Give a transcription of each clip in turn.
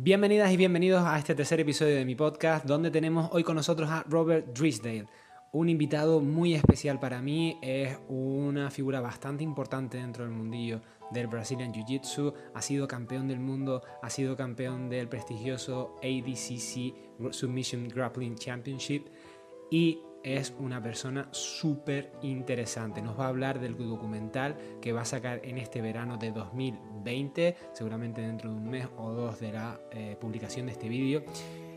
Bienvenidas y bienvenidos a este tercer episodio de mi podcast, donde tenemos hoy con nosotros a Robert Drisdale, un invitado muy especial para mí, es una figura bastante importante dentro del mundillo del Brazilian Jiu-Jitsu, ha sido campeón del mundo, ha sido campeón del prestigioso ADCC Submission Grappling Championship. Y es una persona súper interesante. Nos va a hablar del documental que va a sacar en este verano de 2020, seguramente dentro de un mes o dos de la eh, publicación de este vídeo.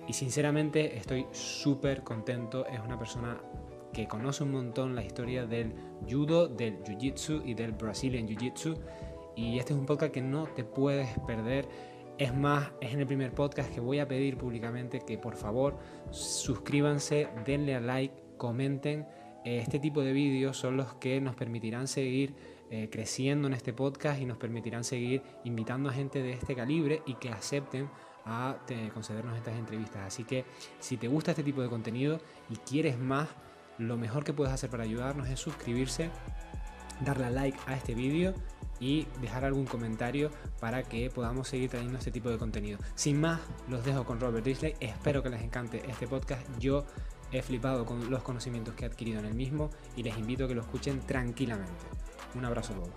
Y sinceramente estoy súper contento. Es una persona que conoce un montón la historia del judo, del jiu-jitsu y del Brazilian jiu-jitsu. Y este es un podcast que no te puedes perder. Es más, es en el primer podcast que voy a pedir públicamente que por favor suscríbanse, denle a like, comenten. Eh, este tipo de vídeos son los que nos permitirán seguir eh, creciendo en este podcast y nos permitirán seguir invitando a gente de este calibre y que acepten a concedernos estas entrevistas. Así que si te gusta este tipo de contenido y quieres más, lo mejor que puedes hacer para ayudarnos es suscribirse, darle a like a este vídeo y dejar algún comentario para que podamos seguir trayendo este tipo de contenido. Sin más, los dejo con Robert Disley. Espero que les encante este podcast. Yo He flipado con los conocimientos que he adquirido en el mismo y les invito a que lo escuchen tranquilamente. Un abrazo a todos.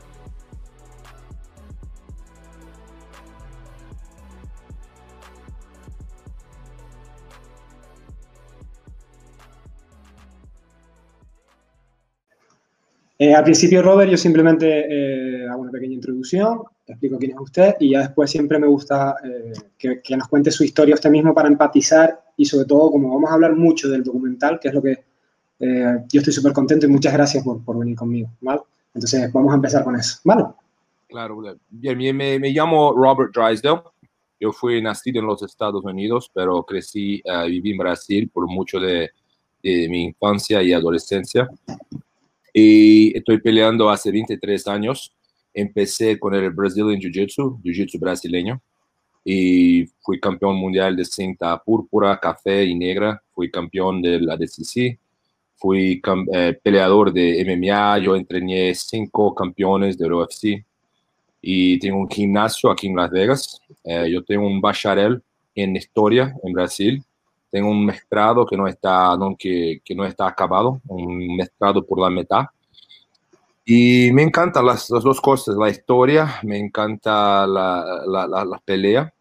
Eh, al principio, Robert, yo simplemente eh, hago una pequeña introducción, explico quién es usted y ya después siempre me gusta eh, que, que, nos cuente su historia usted mismo para empatizar y sobre todo, como vamos a hablar mucho del documental, que es lo que eh, yo estoy súper contento y muchas gracias por, por, venir conmigo, ¿vale? Entonces, vamos a empezar con eso, ¿vale? Claro, bien, me, me llamo Robert Drysdale. Yo fui nacido en los Estados Unidos, pero crecí, uh, viví en Brasil por mucho de, de, mi infancia y adolescencia. Y estoy peleando hace 23 años. Empecé con el Brazilian Jiu-Jitsu, Jiu-Jitsu brasileño y fui campeón mundial de cinta púrpura, café y negra, fui campeón de la DCC, fui eh, peleador de MMA, yo entrené cinco campeones del UFC y tengo un gimnasio aquí en Las Vegas, eh, yo tengo un bacharel en historia en Brasil, tengo un maestrado que no está, no, que, que no está acabado, un maestrado por la mitad, y me encantan las, las, dos cosas, la historia, me encanta la, la, la, pelea,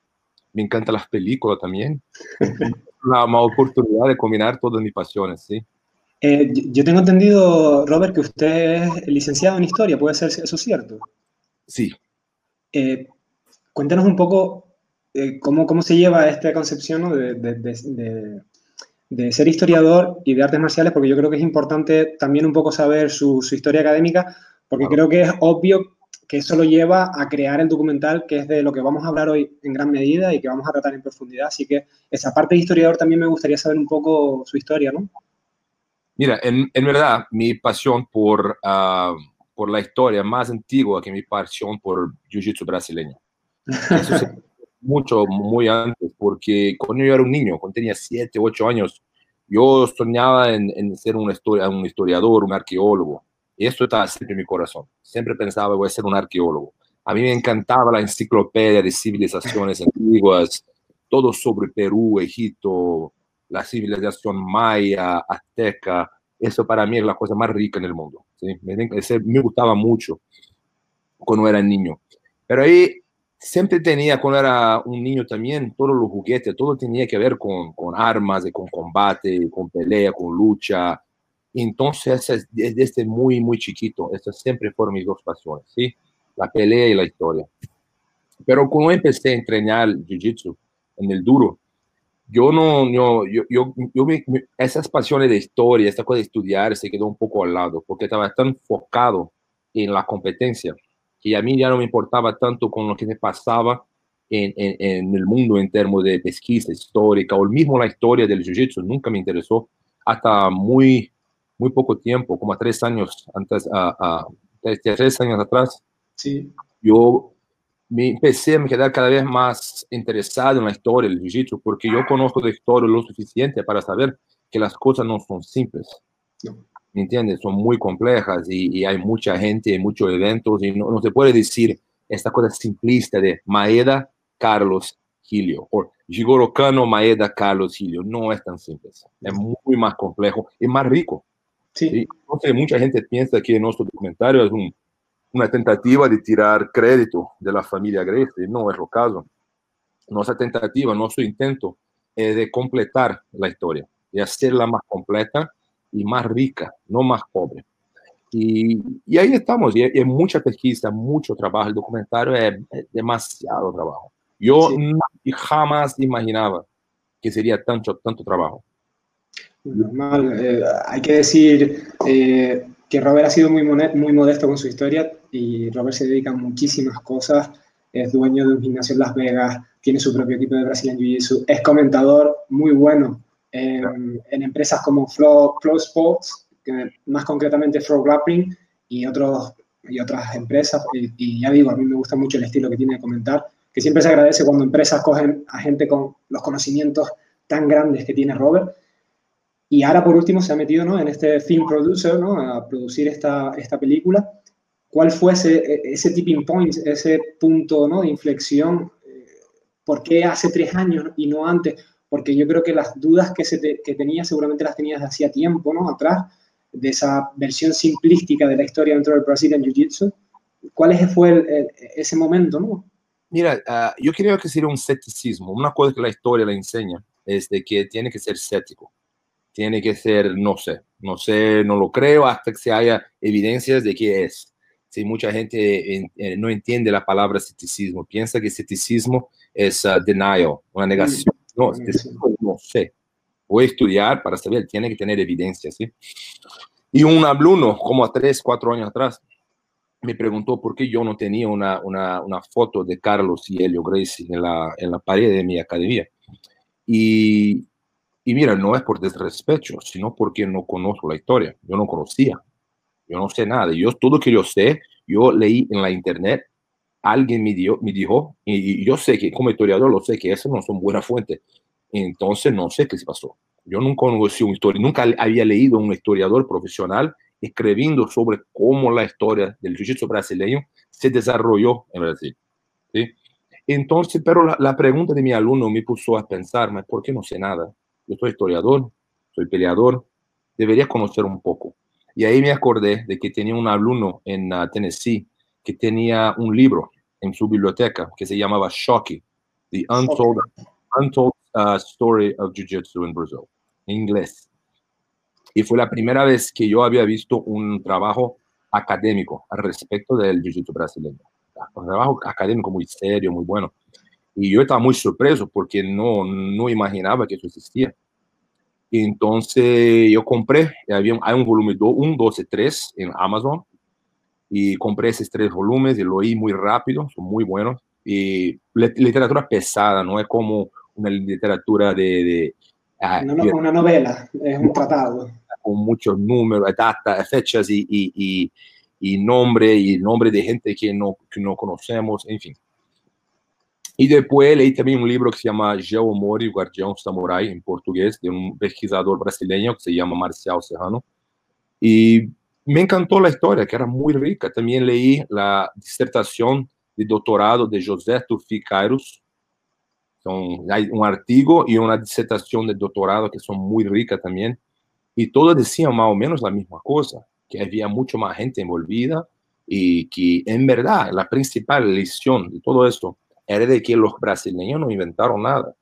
me encantan las películas también. una, oportunidad de combinar todas mis pasiones, ¿sí? Eh, yo tengo entendido, Robert, que usted es licenciado en historia, ¿puede ser eso cierto? Sí. Eh, cuéntanos un poco eh, cómo, cómo se lleva esta concepción ¿no? de, de, de, de, ser historiador y de artes marciales, porque yo creo que es importante también un poco saber su, su historia académica, porque claro. creo que es obvio que eso lo lleva a crear el documental, que es de lo que vamos a hablar hoy en gran medida y que vamos a tratar en profundidad. Así que esa parte de historiador también me gustaría saber un poco su historia, ¿no? Mira, en, en verdad, mi pasión por, uh, por la historia más antigua que mi pasión por jiu-jitsu brasileño. Eso mucho, muy antes, porque cuando yo era un niño, cuando tenía 7, 8 años, yo soñaba en, ser un historiador, un arqueólogo. Y esto estaba siempre en mi corazón. Siempre pensaba, voy a ser un arqueólogo. A mí me encantaba la enciclopedia de civilizaciones antiguas, todo sobre Perú, Egipto, la civilización maya, azteca. Eso para mí es la cosa más rica en el mundo. ¿sí? Me, me gustaba mucho cuando era niño. Pero ahí siempre tenía, cuando era un niño también, todos los juguetes, todo tenía que ver con, con armas, con combate, con pelea, con lucha. Entonces, desde muy, muy chiquito, estas siempre fueron mis dos pasiones, ¿sí? La pelea y la historia. Pero cuando empecé a entrenar Jiu-Jitsu en el duro, yo no, yo, yo, yo, yo me, esas pasiones de historia, esta cosa de estudiar, se quedó un poco al lado, porque estaba tan enfocado en la competencia, que a mí ya no me importaba tanto con lo que me pasaba en, en, en el mundo en términos de pesquisa histórica, o mismo la historia del Jiu-Jitsu, nunca me interesó, hasta muy, muy poco tiempo, como a tres años antes, a, a, tres, tres años atrás, sí. yo me empecé a me quedar cada vez más interesado en la historia del jiu-jitsu, porque yo conozco de historia lo suficiente para saber que las cosas no son simples. No. ¿Me entiendes? Son muy complejas y, y, hay mucha gente, muchos eventos y no, no se puede decir esta cosa simplista de Maeda, Carlos, Hilio o Jigoro Kano, Maeda, Carlos Hilio. No es tan simple. Es muy más complejo y más rico. Sí. Entonces, mucha gente piensa que nuestro documentario es una tentativa de tirar crédito de la familia Gracie. No es lo caso. Nuestra tentativa, nuestro intento es de completar la historia, de hacerla más completa y más rica, no más pobre. Y, y ahí estamos, y hay mucha pesquisa, mucho trabajo. El documentario es, demasiado trabajo. Yo jamás imaginaba que sería tanto, tanto trabajo. Normal. Eh, hay que decir eh, que Robert ha sido muy, muy modesto con su historia y Robert se dedica a muchísimas cosas. Es dueño de un gimnasio en Las Vegas, tiene su propio equipo de Brazilian Jiu-Jitsu, es comentador muy bueno en, empresas como Flow, Flow Sports, más concretamente Flow Grappling y, otros, y otras empresas. Y, ya digo, a mí me gusta mucho el estilo que tiene de comentar, que siempre se agradece cuando empresas cogen a gente con los conocimientos tan grandes que tiene Robert y ahora, por último, se ha metido ¿no? en este film producer, ¿no? a producir esta, esta película. ¿Cuál fue ese, ese tipping point, ese punto ¿no? de inflexión? ¿Por qué hace tres años y no antes? Porque yo creo que las dudas que, se que tenía seguramente las tenías de hacía tiempo, ¿no? Atrás, de esa versión simplística de la historia dentro del Brazilian Jiu-Jitsu. ¿Cuál fue ese momento, no? Mira, uh, yo creo que sería un ceticismo. Una cosa que la historia la enseña es de que tiene que ser cético tiene que ser, no sé, no sé, no lo creo hasta que se haya evidencias de que es. Si mucha gente eh, no entiende la palabra escepticismo, piensa que escepticismo es uh, denial, una negación. No, no sé. Voy a estudiar para saber, tiene que tener evidencias, ¿sí? Y un alumno, como a tres, cuatro años atrás, me preguntó por qué yo no tenía una, una, una foto de Carlos y Helio Gracie en la, en la pared de mi academia. Y, y mira, no es por desrespeto, sino porque no conozco la historia. Yo no conocía. Yo no sé nada. Yo todo que yo sé, yo leí en la internet, alguien me, dio, me dijo, y, yo sé que como historiador lo sé que esas no son buenas fuentes. Entonces no sé qué se pasó. Yo nunca conocí un historiador, nunca había leído un historiador profesional escribiendo sobre cómo la historia del jiu-jitsu brasileño se desarrolló en Brasil. ¿sí? Entonces, pero la, la, pregunta de mi alumno me puso a pensar, ¿por qué no sé nada? yo soy historiador, soy peleador, debería conocer un poco. Y ahí me acordé de que tenía un alumno en uh, Tennessee que tenía un libro en su biblioteca que se llamaba Shocky, The Untold, Untold uh, Story of Jiu-Jitsu in Brazil, en inglés. Y fue la primera vez que yo había visto un trabajo académico al respecto del Jiu-Jitsu brasileño. Un trabajo académico muy serio, muy bueno. Y yo estaba muy sorpreso porque no, no imaginaba que eso existía. Entonces yo compré, había, hay un volumen 1, 2 y 3 en Amazon. Y compré esos tres volúmenes y lo oí muy rápido, son muy buenos. Y literatura pesada, no es como una literatura de... de ah, no, no, una novela, es un tratado. Con muchos números, datas, fechas y, y, y, y nombre, y nombre de gente que no, que no conocemos, en fin. E depois leí também um livro que se chama Geo Mori, Guardião Samurai, em português, de um pesquisador brasileiro que se chama Marcial Serrano. E me encantou a história, que era muito rica. Também leí a dissertação de doutorado de José Tufi Kairos. Então, um artigo e uma dissertação de doutorado que são muito ricas também. E todas diziam mais ou menos a mesma coisa, que havia muito mais gente envolvida e que, em verdade, a principal lição de todo isso era de que los brasileños no inventaron nada.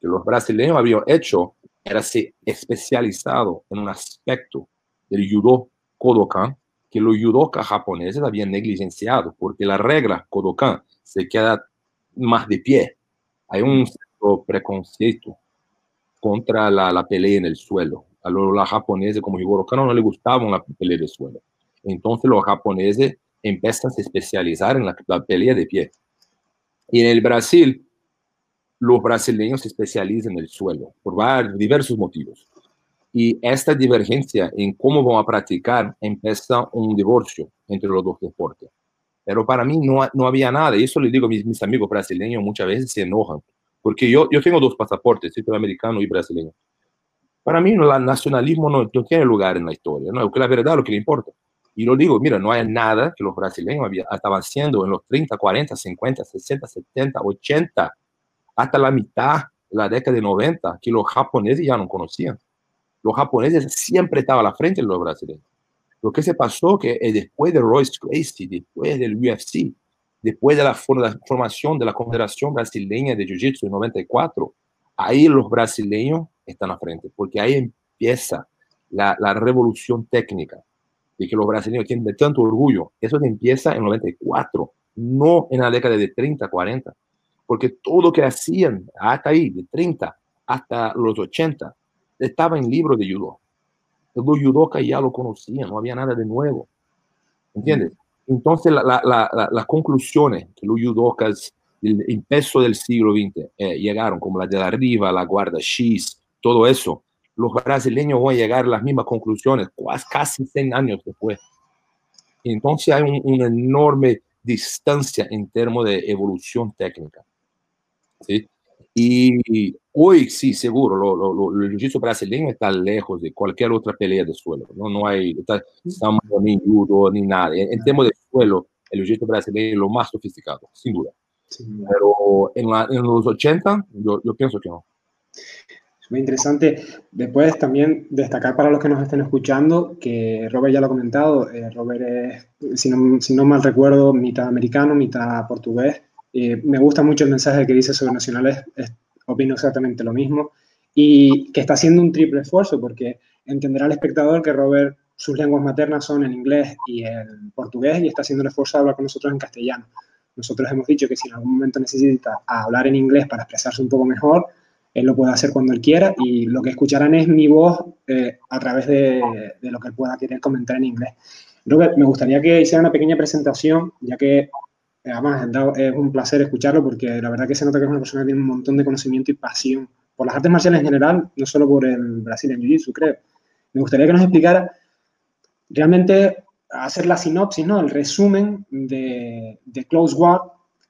Que los brasileños habían hecho era se especializado en un aspecto del judo Kodokan que los judokas japoneses habían negligenciado, porque la regla Kodokan se queda más de pie. Hay un preconceito contra la, pelea en el suelo. A los, japoneses, como Higoro no le gustaba la pelea de suelo. Entonces los japoneses empiezan a se especializar en la, la pelea de pie. Y en el Brasil, los brasileños se especializan en el suelo por diversos motivos. Y esta divergencia en cómo van a practicar empieza un divorcio entre los dos deportes. Pero para mí no, no había nada. Y eso le digo a mis, mis, amigos brasileños, muchas veces se enojan. Porque yo, yo tengo dos pasaportes, americano y brasileño. Para mí el nacionalismo no, no, tiene lugar en la historia, ¿no? Porque la verdad lo que le importa. Y lo digo, mira, no hay nada que los brasileños había, estaban haciendo en los 30, 40, 50, 60, 70, 80 hasta la mitad de la década de 90 que los japoneses ya no conocían. Los japoneses siempre estaban a la frente de los brasileños. Lo que se pasó que eh, después de Royce Gracie, después del UFC, después de la formación de la Confederación Brasileña de Jiu-Jitsu en 94, ahí los brasileños están a frente, porque ahí empieza la, la revolución técnica de que los brasileños tienen tanto orgullo. Eso empieza en 94, no en la década de 30, 40, porque todo lo que hacían hasta ahí, de 30 hasta los 80, estaba en libros de judo. Los judokas ya lo conocían, no había nada de nuevo. ¿Entiendes? Entonces, las conclusiones que los judokas del peso del siglo XX eh, llegaron, como la de arriba, la guarda X, todo eso, los brasileños van a llegar a las mismas conclusiones casi 100 años después. Entonces hay una enorme distancia en términos de evolución técnica. ¿sí? Y hoy sí, seguro, lo, lo, el jiu-jitsu brasileño está lejos de cualquier otra pelea de suelo. No, no hay está, ni judo ni nada. En, en de suelo, el jiu-jitsu brasileño es lo más sofisticado, sin duda. Pero en, en, los 80, yo, yo pienso que no. Muy interesante. Después también destacar para los que nos estén escuchando que Robert ya lo ha comentado. Eh, Robert es, si no, si no, mal recuerdo, mitad americano, mitad portugués. Eh, me gusta mucho el mensaje que dice sobre nacionales. Opino exactamente lo mismo. Y que está haciendo un triple esfuerzo porque entenderá el espectador que Robert, sus lenguas maternas son el inglés y el portugués y está haciendo el esfuerzo de hablar con nosotros en castellano. Nosotros hemos dicho que si en algún momento necesita hablar en inglés para expresarse un poco mejor, él lo puede hacer cuando él quiera y lo que escucharán es mi voz eh, a través de, lo que él pueda querer comentar en inglés. Robert, me gustaría que hiciera una pequeña presentación, ya que además es un placer escucharlo porque la verdad que se nota que es una persona que tiene un montón de conocimiento y pasión por las artes marciales en general, no solo por el Brasil en Jiu-Jitsu, creo. Me gustaría que nos explicara realmente hacer la sinopsis, ¿no? El resumen de, de Close War,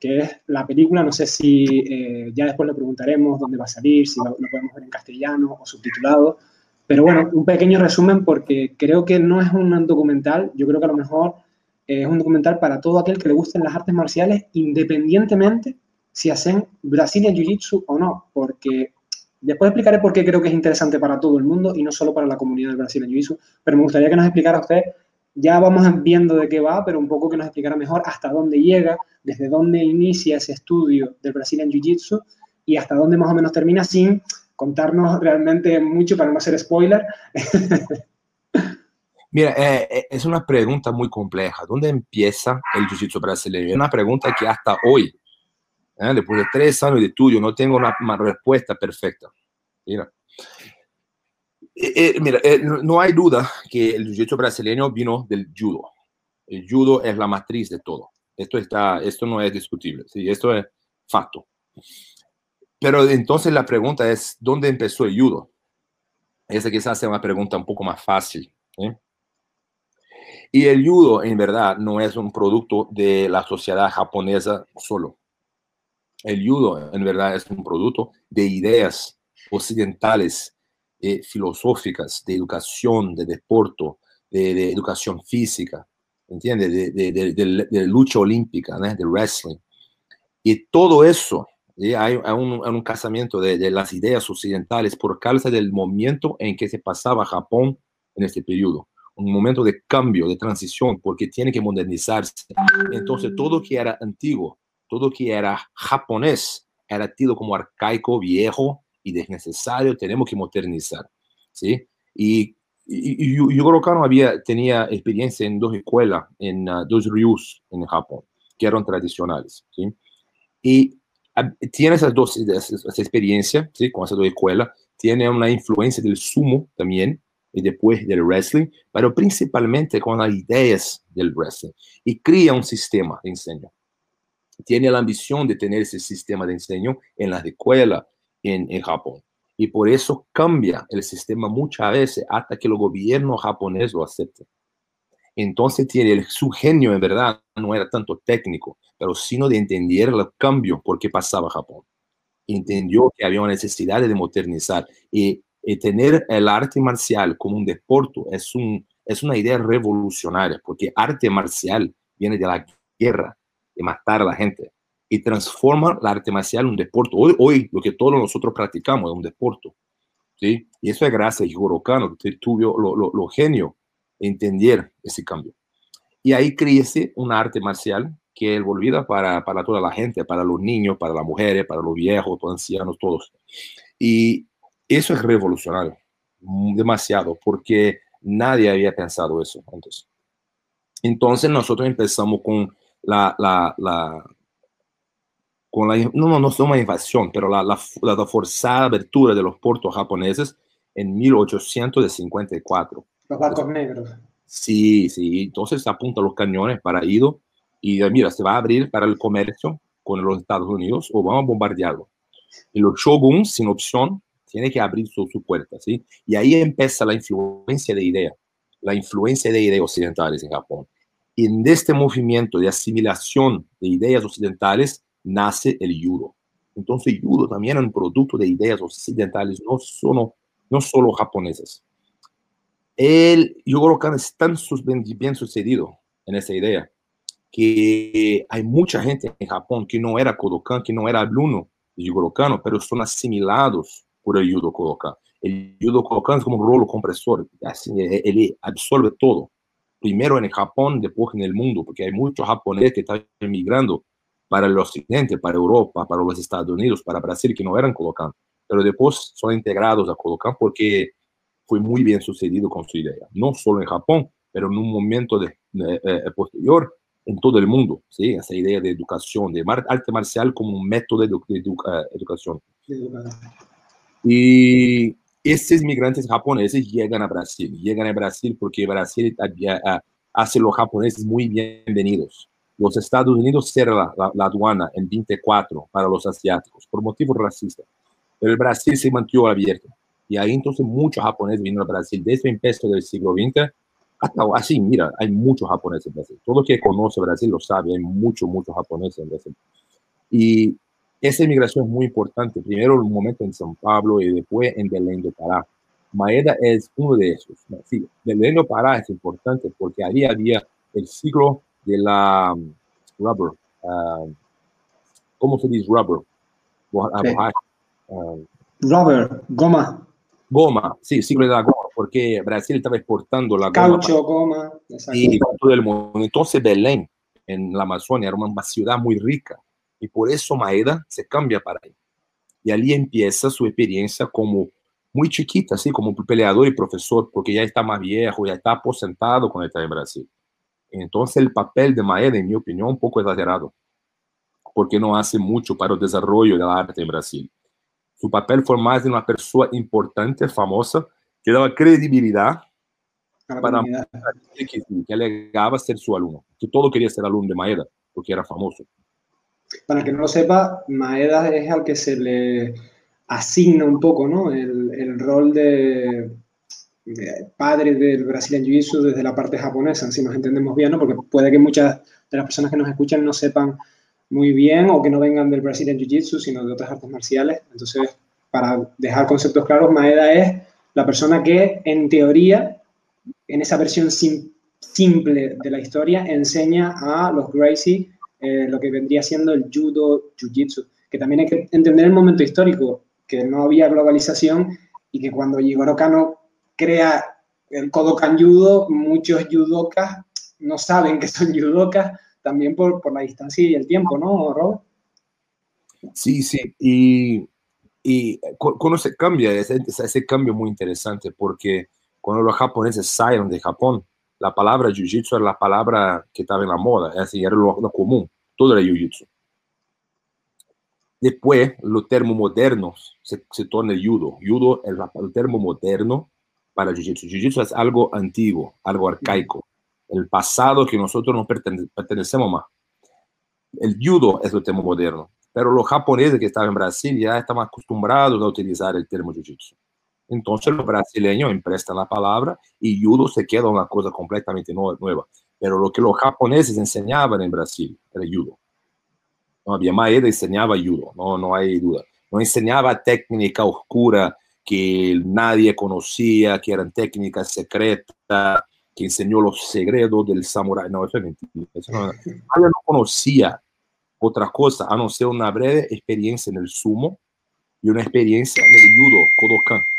que es la película, no sé si eh, ya después le preguntaremos dónde va a salir, si lo, podemos ver en castellano o subtitulado, pero bueno, un pequeño resumen porque creo que no es un documental, yo creo que a lo mejor es un documental para todo aquel que le gusten las artes marciales, independientemente si hacen Brazilian Jiu-Jitsu o no, porque después explicaré por qué creo que es interesante para todo el mundo y no solo para la comunidad del Brazilian Jiu-Jitsu, pero me gustaría que nos explicara usted ya vamos viendo de qué va, pero un poco que nos explicara mejor hasta dónde llega, desde dónde inicia ese estudio del Brazilian Jiu-Jitsu y hasta dónde más o menos termina sin contarnos realmente mucho para no hacer spoiler. Mira, eh, eh, es una pregunta muy compleja. ¿Dónde empieza el Jiu-Jitsu brasileño? Es una pregunta que hasta hoy, eh, después de tres años de estudio, no tengo una, una respuesta perfecta. Mira, eh, eh, mira, eh, no hay duda que el jiu-jitsu brasileño vino del judo. El judo es la matriz de todo. Esto, está, esto no es discutible, ¿sí? esto es facto. Pero entonces la pregunta es, ¿dónde empezó el judo? Esa quizás sea una pregunta un poco más fácil. Y el judo, en verdad, no es un producto de la sociedad japonesa solo. El judo, en verdad, es un producto de ideas occidentales eh, filosóficas de educación, de deporte, de, educación física, ¿entiendes? De, lucha olímpica, de wrestling. Y todo eso, hay, un, un, casamiento de, las ideas occidentales por causa del momento en que se pasaba Japón en este periodo. Un momento de cambio, de transición, porque tiene que modernizarse. Entonces, todo que era antiguo, todo que era japonés, era tido como arcaico, viejo, y desnecesario, tenemos que modernizar, ¿sí? Y, y, yo, que no había, tenía experiencia en dos escuelas, en uh, dos ryus en Japón, que eran tradicionales, ¿sí? Y uh, tiene esas dos, esa, experiencia, ¿sí? Con esas dos escuelas, tiene una influencia del sumo también, y después del wrestling, pero principalmente con las ideas del wrestling. Y crea un sistema de enseño. Tiene la ambición de tener ese sistema de enseño en las escuelas, en, Japón. Y por eso cambia el sistema muchas veces hasta que el gobierno japonés lo acepte. Entonces tiene el, su genio en verdad no era tanto técnico, pero sino de entender el cambio por qué pasaba Japón. Entendió que había una necesidad de modernizar y, tener el arte marcial como un deporte es, un, es una idea revolucionaria, porque arte marcial viene de la guerra, de matar a la gente. y transforma la arte marcial en un deporte. Hoy, hoy lo que todos nosotros practicamos es un deporte. ¿sí? Y eso es gracias a Jigoro Kano, que tuvo lo, lo, lo genio de entender ese cambio. Y ahí crece una arte marcial que él volvida para, para toda la gente, para los niños, para las mujeres, para los viejos, los ancianos, todos. Y eso es revolucionario, demasiado, porque nadie había pensado eso antes. Entonces nosotros empezamos con la, la, la con la, no, no, una invasión, pero la, la, la, forzada abertura de los puertos japoneses en 1854. Los barcos negros. Sí, sí, entonces se apuntan los cañones para Ido y mira, se va a abrir para el comercio con los Estados Unidos o vamos a bombardearlo. Y los shoguns, sin opción, tiene que abrir su, su puerta, ¿sí? Y ahí empieza la influencia de ideas, la influencia de ideas occidentales en Japón. Y en este movimiento de asimilación de ideas occidentales nace el judo. Entonces, judo también es un producto de ideas occidentales, no solo, no solo japonesas. El Yugoro Kano es tan bien sucedido en esa idea que hay mucha gente en Japón que no era Kodokan, que no era alumno de Yugoro Kano, pero son asimilados por el judo Kodokan. El judo Kodokan es como un rolo compresor, así, él absorbe todo. Primero en Japón, después en el mundo, porque hay muchos japoneses que están emigrando para el occidente, para Europa, para los Estados Unidos, para Brasil, que no eran Kodokan, pero después son integrados a Kodokan porque fue muy bien sucedido con su idea, no solo en Japón, pero en un momento de, eh, eh, posterior en todo el mundo, ¿sí? esa idea de educación, de arte marcial como un método de, de educación. Y estos migrantes japoneses llegan a Brasil, llegan a Brasil porque Brasil hace los japoneses muy bienvenidos. Los Estados Unidos cierran la, la, aduana en 24 para los asiáticos por motivos racistas, pero el Brasil se mantuvo abierto. Y ahí entonces muchos japoneses vinieron a Brasil desde el empezó del siglo XX hasta así, mira, hay muchos japoneses en Brasil. Todo el que conoce Brasil lo sabe, hay muchos, muchos japoneses en Brasil. Y esa inmigración es muy importante. Primero, un momento en San Pablo y después en Belén do Pará. Maeda es uno de esos. Sí, Belén do Pará es importante porque había el ciclo de la um, rubber. Uh, ¿Cómo se dice rubber? Uh, rubber, goma. Goma, sí, ciclo de la goma, porque Brasil estaba exportando la Caucho, goma. Y todo el mundo. Entonces Belén, en la Amazonia, era una ciudad muy rica. Y por eso Maeda se cambia para ahí. Y allí empieza su experiencia como muy chiquita, así como peleador y profesor, porque ya está más viejo, ya está aposentado cuando está en Brasil. Entonces el papel de Maeda, en mi opinión, un poco exagerado, porque no hace mucho para el desarrollo del arte en Brasil. Su papel fue más de una persona importante, famosa, que daba credibilidad para que, que alegaba ser su alumno, que todo quería ser alumno de Maeda, porque era famoso. Para que no lo sepa, Maeda es al que se le asigna un poco ¿no? el, rol de, padre del Brazilian Jiu-Jitsu desde la parte japonesa, si nos entendemos bien, ¿no? porque puede que muchas de las personas que nos escuchan no sepan muy bien o que no vengan del Brazilian Jiu-Jitsu, sino de otras artes marciales. Entonces, para dejar conceptos claros, Maeda es la persona que, en teoría, en esa versión sim simple de la historia, enseña a los Gracie eh, lo que vendría siendo el judo, jiu-jitsu, que también hay que entender el momento histórico, que no había globalización y que cuando Jigoro Kano crea el Kodokan Judo, muchos judokas no saben que son judokas también por, por la distancia y el tiempo, ¿no, Rob? Sí, sí, y, y cuando se cambia, ese, ese cambio muy interesante, porque cuando los japoneses salen de Japón, la palabra jiu-jitsu era la palabra que estaba en la moda, es decir, era lo, lo común, todo era jiu-jitsu. Después, los termos modernos se, se torna judo. Judo es el termo moderno para jiu-jitsu. Jiu-jitsu es algo antiguo, algo arcaico el pasado que nosotros no pertenecemos más. El judo es el tema moderno, pero los japoneses que estaban en Brasil ya están acostumbrados a utilizar el término jiu-jitsu. Entonces los brasileños emprestan la palabra y judo se queda una cosa completamente nueva. Pero lo que los japoneses enseñaban en Brasil era judo. No había Maeda enseñaba judo, no, no hay duda. No enseñaba técnica oscura que nadie conocía, que eran técnicas secretas, que enseñó los secretos del samurái. No, eso es mentira. Eso no, nadie no conocía otra cosa, a no ser una breve experiencia en el sumo y una experiencia en el judo, Kodokan.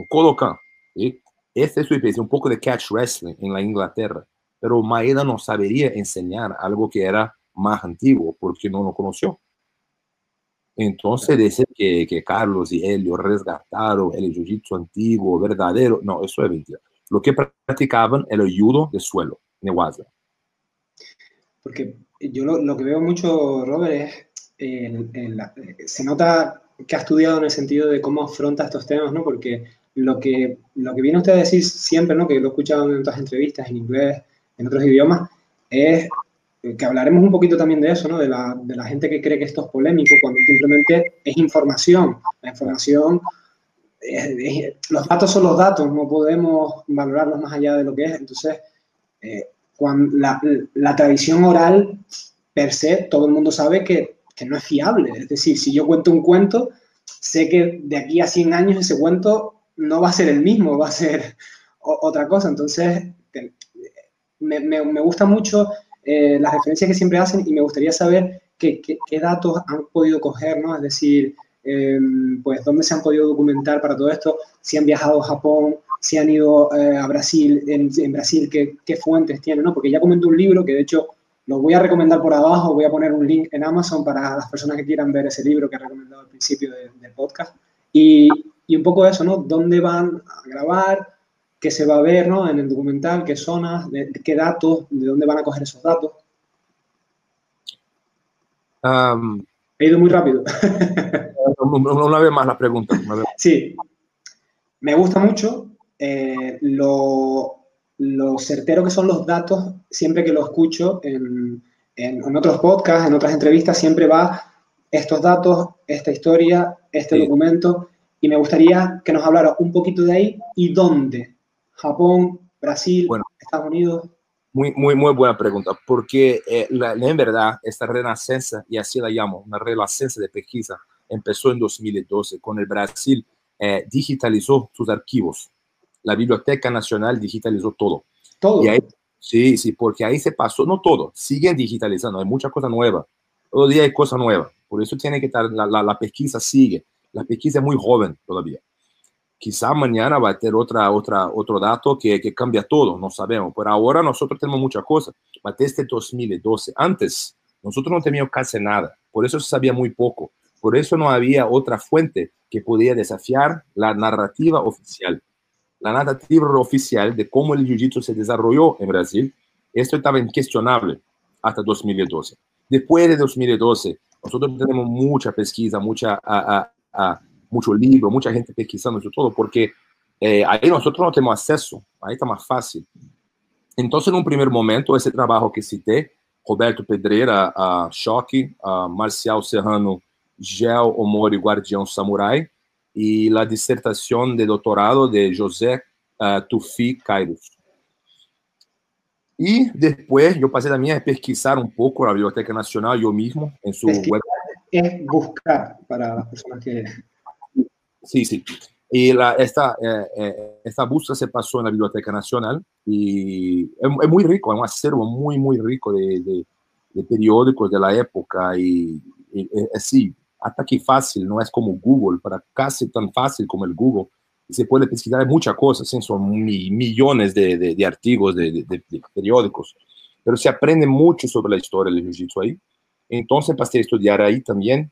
En Kodokan, ¿sí? Esta es su experiencia, un poco de catch wrestling en la Inglaterra, pero Maeda no sabría enseñar algo que era más antiguo porque no lo conoció. Entonces dice que, que Carlos y Helio resgataron el jiu-jitsu antiguo, verdadero. No, eso es mentira. Lo que practicaban era el judo de suelo, Newaza. Porque yo lo, lo, que veo mucho, Robert, es en, en la, se nota que ha estudiado en el sentido de cómo afronta estos temas, ¿no? Porque lo que, lo que viene usted a decir siempre, ¿no? Que lo he escuchado en otras entrevistas, en inglés, en otros idiomas, es que hablaremos un poquito también de eso, ¿no? De la, de la gente que cree que esto es polémico, cuando simplemente es información. La información, es, es, los datos son los datos, no podemos valorarlos más allá de lo que es. Entonces, eh, cuando la, la, tradición oral, per se, todo el mundo sabe que, que, no es fiable. Es decir, si yo cuento un cuento, sé que de aquí a 100 años ese cuento no va a ser el mismo, va a ser otra cosa. Entonces, me, me, gusta mucho eh, las referencias que siempre hacen y me gustaría saber qué, qué, datos han podido coger, ¿no? Es decir, eh, pues dónde se han podido documentar para todo esto, si han viajado a Japón, si han ido eh, a Brasil, en, Brasil, ¿qué, qué, fuentes tienen, ¿no? Porque ya comenté un libro que de hecho lo voy a recomendar por abajo, voy a poner un link en Amazon para las personas que quieran ver ese libro que he recomendado al principio de, del podcast. Y, y un poco eso, ¿no? ¿Dónde van a grabar? qué se va a ver ¿no? en el documental, qué zonas, de, qué datos, de dónde van a coger esos datos. Um, He ido muy rápido. una vez más la pregunta. Vez. Sí, me gusta mucho eh, lo, lo, certero que son los datos, siempre que lo escucho en, en, en, otros podcasts, en otras entrevistas, siempre va estos datos, esta historia, este sí. documento, y me gustaría que nos hablara un poquito de ahí y dónde Japón, Brasil, bueno, Estados Unidos? Muy, muy, muy buena pregunta, porque eh, la, en verdad esta renacencia, y así la llamo, una renacencia de pesquisa, empezó en 2012, con el Brasil eh, digitalizó sus archivos. La Biblioteca Nacional digitalizó todo. Todo. Y ahí, sí, sí, porque ahí se pasó, no todo, siguen digitalizando, hay mucha cosa nueva. Todo día hay cosa nueva. Por eso tiene que estar, la, la, la pesquisa sigue. La pesquisa es muy joven todavía. Quizá mañana va a tener otra, otra, otro dato que, que cambia todo, no sabemos. Por ahora nosotros tenemos muchas cosas. Pero desde 2012, antes, nosotros no teníamos casi nada. Por eso se sabía muy poco. Por eso no había otra fuente que podía desafiar la narrativa oficial. La narrativa oficial de cómo el jiu-jitsu se desarrolló en Brasil, esto estaba incuestionable hasta 2012. Después de 2012, nosotros tenemos mucha pesquisa, mucha... uh, mucho libro, mucha gente pesquisando eso todo, porque eh, ahí nosotros no tenemos acceso, ahí está más fácil. Entonces, en un primer momento, ese trabajo que cité, Roberto Pedreira, a Choque, a Marcial Serrano, Gel Omori, Guardião Samurai, e a dissertação de doutorado de José uh, Tufi Kairos. E depois eu passei também a pesquisar um pouco na Biblioteca Nacional, eu mesmo, em sua web. É buscar para as pessoas que Sí, sí. Y la, esta, eh, eh, esta búsqueda se pasó en la Biblioteca Nacional y es, es muy rico, es un acervo muy, muy rico de, de, de periódicos de la época y, y, y sí, hasta que fácil, no es como Google, para casi tan fácil como el Google. Se puede pesquisar muchas cosas, ¿sí? son mi, millones de, de, de artículos de, de, periódicos, pero se aprende mucho sobre la historia del jiu-jitsu ahí. Entonces pasé a estudiar ahí también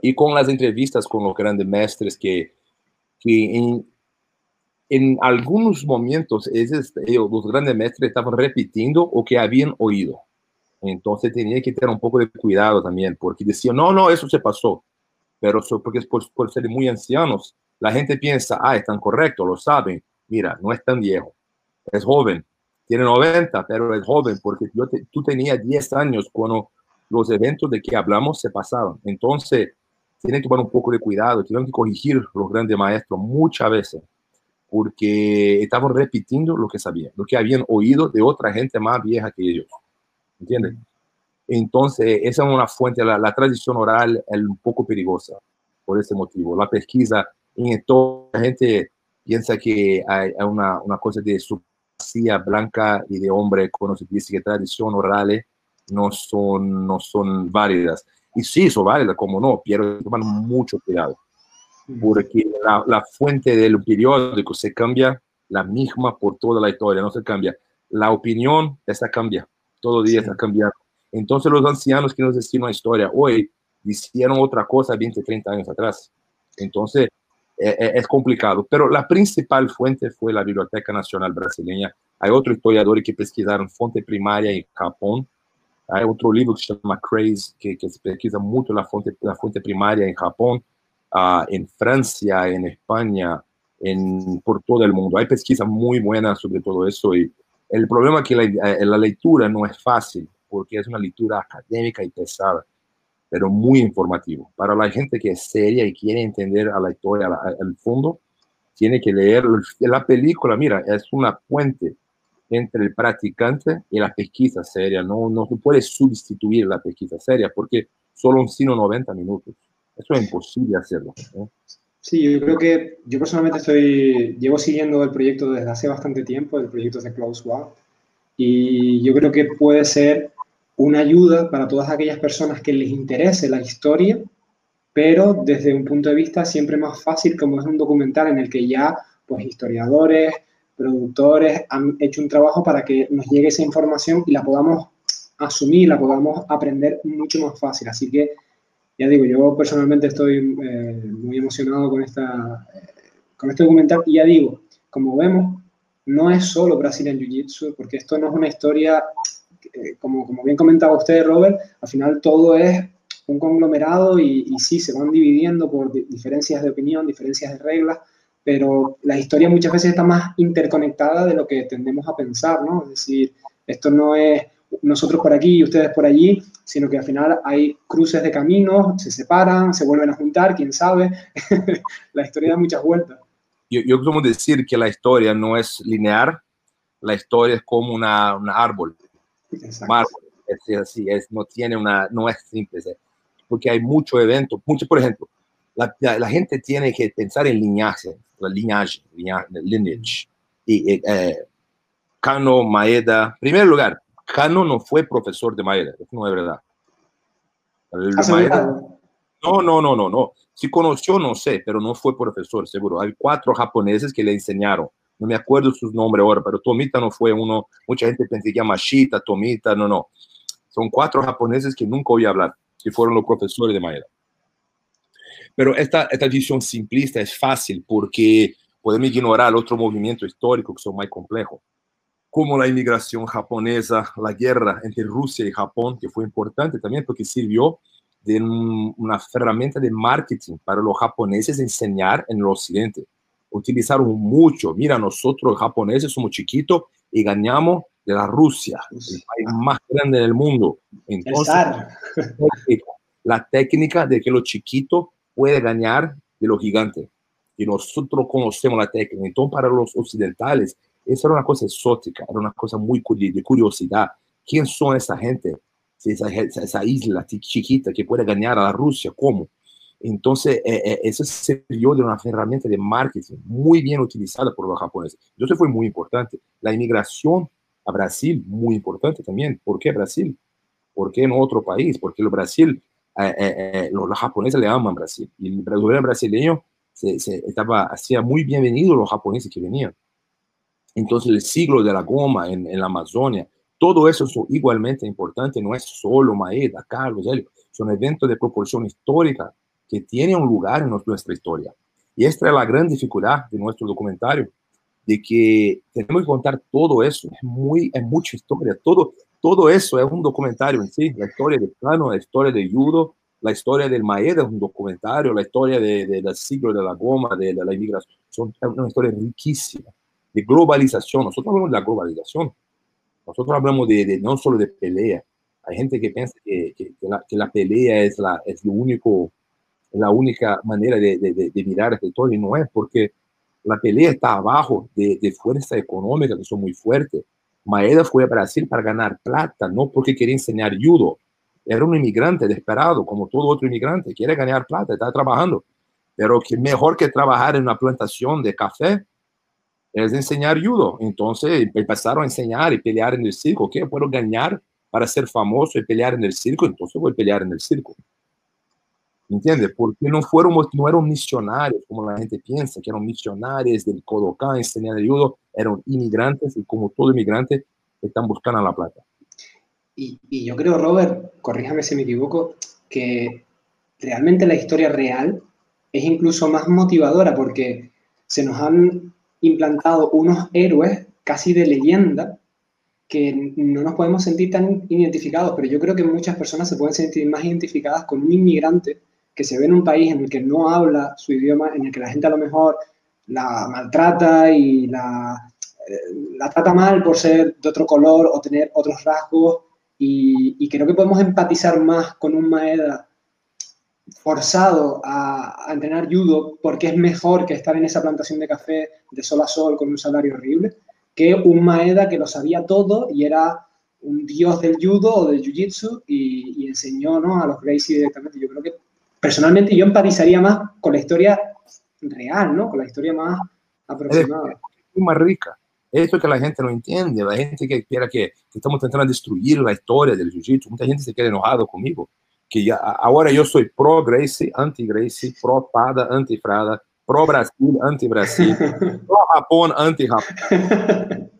y con las entrevistas con los grandes maestros que, que en, en algunos momentos ellos, los grandes maestros estaban repitiendo o que habían oído. Entonces tenía que tener un poco de cuidado también, porque decían, no, no, eso se pasó. Pero porque por, por ser muy ancianos, la gente piensa, ah, están correctos, lo saben. Mira, no es tan viejo, es joven, tiene 90, pero es joven, porque yo te, tú tenías 10 años cuando los eventos de que hablamos se pasaban. Entonces, tienen que poner un poco de cuidado, tienen que corregir los grandes maestros muchas veces, porque estaban repitiendo lo que sabían, lo que habían oído de otra gente más vieja que ellos. ¿Entiendes? Entonces, esa es una fuente, la, la tradición oral es un poco peligrosa por ese motivo. La pesquisa, en toda la gente piensa que hay, una, cosa de supremacía blanca y de hombre cuando se dice que tradición oral no son, no son válidas. Y sí, son válidas, como no, pero tomar mucho cuidado, porque la, la, fuente del periódico se cambia la misma por toda la historia, no se cambia. La opinión, esa cambia, todo día está cambiando. Entonces los ancianos que nos decían una historia hoy, hicieron otra cosa 20, 30 años atrás. Entonces, eh, eh, es complicado. Pero la principal fuente fue la Biblioteca Nacional Brasileña. Hay otros historiadores que pesquisaron fuente primaria en Japón. Hay otro libro que se llama Craze, que, que pesquisa mucho la fuente, la fuente primaria en Japón, uh, en Francia, en España, en, por todo el mundo. Hay pesquisas muy buenas sobre todo eso. Y el problema es que eh, la lectura no es fácil, porque es una lectura académica y pesada pero muy informativo. Para la gente que es seria y quiere entender a la historia, al fondo, tiene que leer la película. Mira, es una puente entre el practicante y la pesquisa seria. No, no se puede sustituir la pesquisa seria porque solo un sino 90 minutos. Eso es imposible hacerlo. Sí, yo creo que yo personalmente estoy, llevo siguiendo el proyecto desde hace bastante tiempo, el proyecto de Schwab, y yo creo que puede ser una ayuda para todas aquellas personas que les interese la historia, pero desde un punto de vista siempre más fácil, como es un documental en el que ya pues, historiadores, productores han hecho un trabajo para que nos llegue esa información y la podamos asumir, la podamos aprender mucho más fácil. Así que, ya digo, yo personalmente estoy eh, muy emocionado con, esta, eh, con este documental y ya digo, como vemos, no es solo Brazilian Jiu-Jitsu, porque esto no es una historia eh, como, como, bien comentaba usted, Robert, al final todo es un conglomerado y, y sí, se van dividiendo por diferencias de opinión, diferencias de reglas, pero la historia muchas veces está más interconectada de lo que tendemos a pensar, ¿no? Es decir, esto no es nosotros por aquí y ustedes por allí, sino que al final hay cruces de caminos, se separan, se vuelven a juntar, quién sabe. la historia da muchas vueltas. Yo, yo como decir que la historia no es lineal, la historia es como una, un árbol. Marco, es así, es, no tiene una, no es simple, porque hay mucho evento, mucho, por ejemplo, la, la, gente tiene que pensar en linaje, la linaje, lineage, y eh, Cano, Maeda, en primer lugar, Cano no fue profesor de Maeda, eso no es verdad. Maeda, no, no, no, no, no. Si conoció, no sé, pero no fue profesor, seguro. Hay cuatro japoneses que le enseñaron no me acuerdo sus nombres ahora, pero Tomita no fue uno, mucha gente pensé que Mashita, Tomita, no, no. Son cuatro japoneses que nunca oí hablar, que fueron los profesores de Maeda. Pero esta, esta visión simplista es fácil porque podemos ignorar otro movimiento histórico que son más complejos, como la inmigración japonesa, la guerra entre Rusia y Japón, que fue importante también porque sirvió de una herramienta de marketing para los japoneses enseñar en el occidente utilizaron mucho. Mira, nosotros japoneses somos chiquitos y ganamos de la Rusia, el país más grande del mundo. Entonces, la técnica de que lo chiquito puede ganar de los gigantes. Y nosotros conocemos la técnica. Entonces, para los occidentales, esa era una cosa exótica, era una cosa muy de curiosidad. ¿Quién son esa gente? Esa, esa isla chiquita que puede ganar a la Rusia, ¿cómo? Entonces, eh, eh, eso sirvió de una herramienta de marketing muy bien utilizada por los japoneses. Entonces fue muy importante. La inmigración a Brasil, muy importante también. ¿Por qué Brasil? ¿Por qué en otro país? Porque el Brasil, eh, los, japoneses le aman Brasil. Y el gobierno brasileño se, estaba, hacía muy bienvenido los japoneses que venían. Entonces, el siglo de la goma en, en la Amazonia, todo eso es igualmente importante, no es solo Maeda, Carlos, Helio, son eventos de proporción histórica que tiene un lugar en nuestra historia. Y esta es la gran dificultad de nuestro documentario, de que tenemos que contar todo eso, es, muy, es mucha historia, todo, todo eso es un documentario en sí, la historia del plano, la historia de judo, la historia del Maeda es un documentario, la historia del de, siglo de la goma, de, de, la inmigración, son una historia riquísima, de globalización, nosotros hablamos de la globalización, nosotros hablamos de, de no solo de pelea, hay gente que piensa que, que, que, la, que la, pelea es, la, es lo único la única manera de, de, de mirar este todo y no es porque la pelea está abajo de, de fuerza económica que son muy fuertes. Maeda fue a Brasil para ganar plata, no porque quería enseñar judo. Era un inmigrante desesperado, como todo otro inmigrante, quiere ganar plata, está trabajando. Pero que mejor que trabajar en una plantación de café es enseñar judo. Entonces empezaron a enseñar y pelear en el circo, que puedo ganar para ser famoso y pelear en el circo, entonces voy a pelear en el circo. ¿Entiendes? Porque no fueron, no eran misionarios, como la gente piensa, que eran misionarios del Kodokan, enseñando judo, eran inmigrantes y como todo inmigrante, están buscando la plata. Y, y, yo creo, Robert, corríjame si me equivoco, que realmente la historia real es incluso más motivadora porque se nos han implantado unos héroes casi de leyenda que no nos podemos sentir tan identificados, pero yo creo que muchas personas se pueden sentir más identificadas con un inmigrante que se ve en un país en el que no habla su idioma, en el que la gente a lo mejor la maltrata y la, eh, la trata mal por ser de otro color o tener otros rasgos. Y, y creo que podemos empatizar más con un Maeda forzado a, a, entrenar judo porque es mejor que estar en esa plantación de café de sol a sol con un salario horrible, que un Maeda que lo sabía todo y era un dios del judo o del jiu-jitsu y, y, enseñó ¿no? a los Gracie directamente. Yo creo que personalmente yo empatizaría más con la historia real, ¿no? Con la historia más aproximada. Es más rica. Eso que la gente no entiende, la gente que quiera que, que estamos intentando destruir la historia del jiu-jitsu, mucha gente se queda enojado conmigo, que ya, ahora yo soy pro Gracie, anti Gracie, pro Pada, anti Frada, pro Brasil, anti Brasil, pro Japón, anti Japón.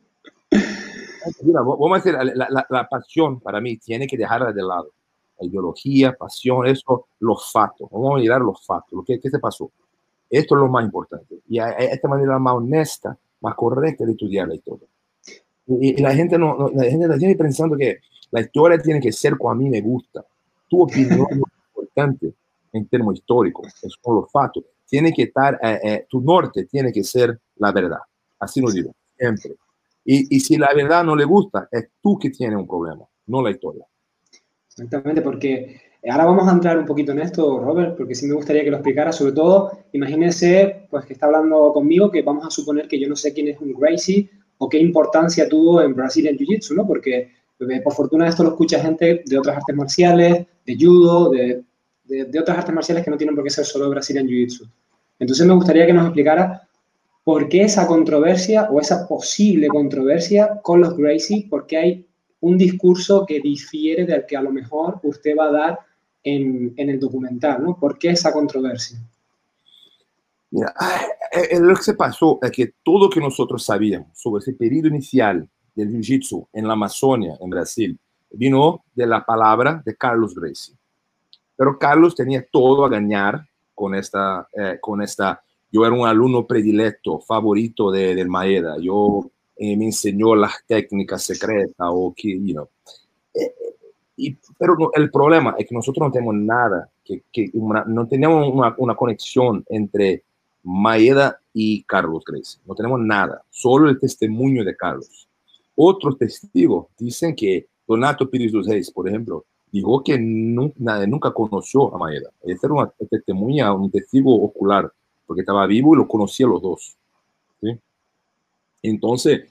Mira, vamos a decir, la, la, la pasión para mí tiene que dejarla de lado la ideología, pasión, eso, los factos. Vamos a mirar los factos, lo que, se pasó. Esto es lo más importante. Y a esta manera más honesta, más correcta de estudiar la historia. Y, y la gente no, no, la gente la tiene pensando que la historia tiene que ser como a mí me gusta. Tu opinión es importante en términos históricos, son los factos. Tiene que estar, eh, eh, tu norte tiene que ser la verdad. Así lo digo, siempre. Y, y si la verdad no le gusta, es tú que tienes un problema, no la historia. Exactamente, porque ahora vamos a entrar un poquito en esto, Robert, porque sí me gustaría que lo explicara. Sobre todo, imagínense, pues que está hablando conmigo, que vamos a suponer que yo no sé quién es un Gracie o qué importancia tuvo en Brazilian Jiu-Jitsu, ¿no? Porque eh, por fortuna esto lo escucha gente de otras artes marciales, de judo, de, de, de otras artes marciales que no tienen por qué ser solo Brazilian Jiu-Jitsu. Entonces me gustaría que nos explicara por qué esa controversia o esa posible controversia con los Gracie, porque hay un discurso que difiere del que a lo mejor usted va a dar en, en el documental, ¿no? ¿Por qué esa controversia? Mira, lo que se pasó es que todo lo que nosotros sabíamos sobre ese periodo inicial del jiu-jitsu en la Amazonia, en Brasil, vino de la palabra de Carlos Gracie. Pero Carlos tenía todo a ganar con esta, eh, con esta, yo era un alumno predilecto, favorito de, del Maeda. Yo eh, me enseñó las técnicas secretas o que, you know. Eh, y, pero no, el problema es que nosotros no tenemos nada, que, que una, no tenemos una, una, conexión entre Maeda y Carlos Gracie. No tenemos nada, solo el testimonio de Carlos. Otros testigos dicen que Donato Pires dos Reis, por ejemplo, dijo que nunca, nunca conoció a Maeda. Esta era una testemunha, un testigo ocular, porque estaba vivo y lo conocía los dos. Entonces,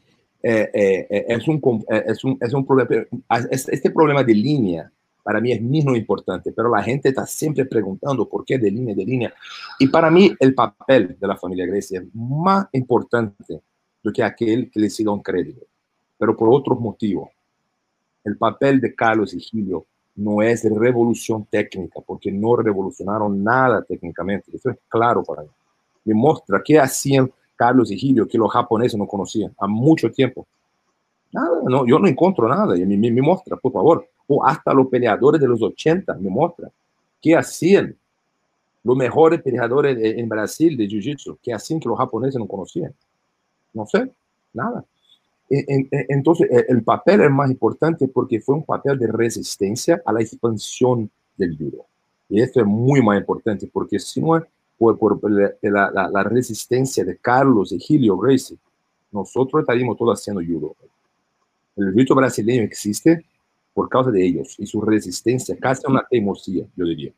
eh, eh, es, un, es, un, es un problema, este problema de línea para mí es mismo importante, pero la gente está siempre preguntando por qué de línea, de línea. Y para mí el papel de la familia Grecia es más importante do que aquel que le siga un crédito, pero por otros motivos. El papel de Carlos y Gilio no es revolución técnica, porque no revolucionaron nada técnicamente. Eso es claro para mí. Me muestra qué hacían Carlos y Gilio que los japoneses no conocían a mucho tiempo. Nada, no, yo no encuentro nada. Y me, me, me muestra, por favor. O hasta los peleadores de los 80 me muestra qué hacían los mejores peleadores de, en Brasil de Jiu-Jitsu, que hacían que los japoneses no conocían. No sé, nada. Entonces, el papel es más importante porque fue un papel de resistencia a la expansión del judo. Y esto es muy más importante porque si no es por, por la, la, la, resistencia de Carlos y Gilio Gracie, nosotros estaríamos todos haciendo judo. El judo brasileño existe por causa de ellos y su resistencia, casi una teimosía, yo diría,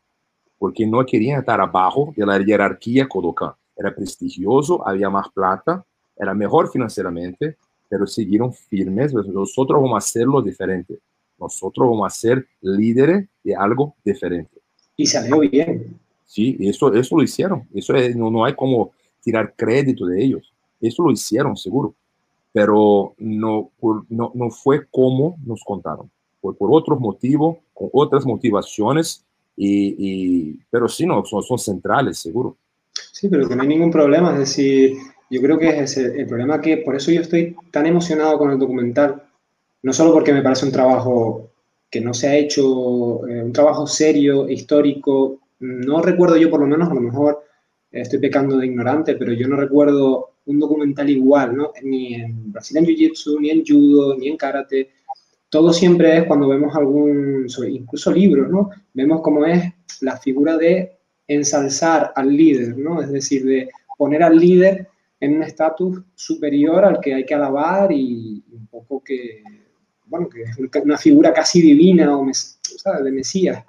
porque no querían estar abajo de la jerarquía Kodokan. Era prestigioso, había más plata, era mejor financieramente, pero siguieron firmes. Nosotros vamos a hacerlo diferente. Nosotros vamos a ser líderes de algo diferente. Y salió bien. Sí, eso, eso lo hicieron. Eso es, no, no hay como tirar crédito de ellos. Eso lo hicieron, seguro. Pero no, no, no fue como nos contaron. por, otros motivos, con otras motivaciones, y, pero sí, no, son, son centrales, seguro. Sí, pero no hay ningún problema, es decir, yo creo que es el, el problema que por eso yo estoy tan emocionado con el documental, no solo porque me parece un trabajo que no se ha hecho, eh, un trabajo serio, histórico, no recuerdo yo por lo menos, a lo mejor estoy pecando de ignorante, pero yo no recuerdo un documental igual, ¿no? Ni en Brazilian Jiu-Jitsu, ni en Judo, ni en Karate. Todo siempre es cuando vemos algún, incluso libros, ¿no? Vemos cómo es la figura de ensalzar al líder, ¿no? Es decir, de poner al líder en un estatus superior al que hay que alabar y un poco que, bueno, que es una figura casi divina o ¿sabes? de Mesías.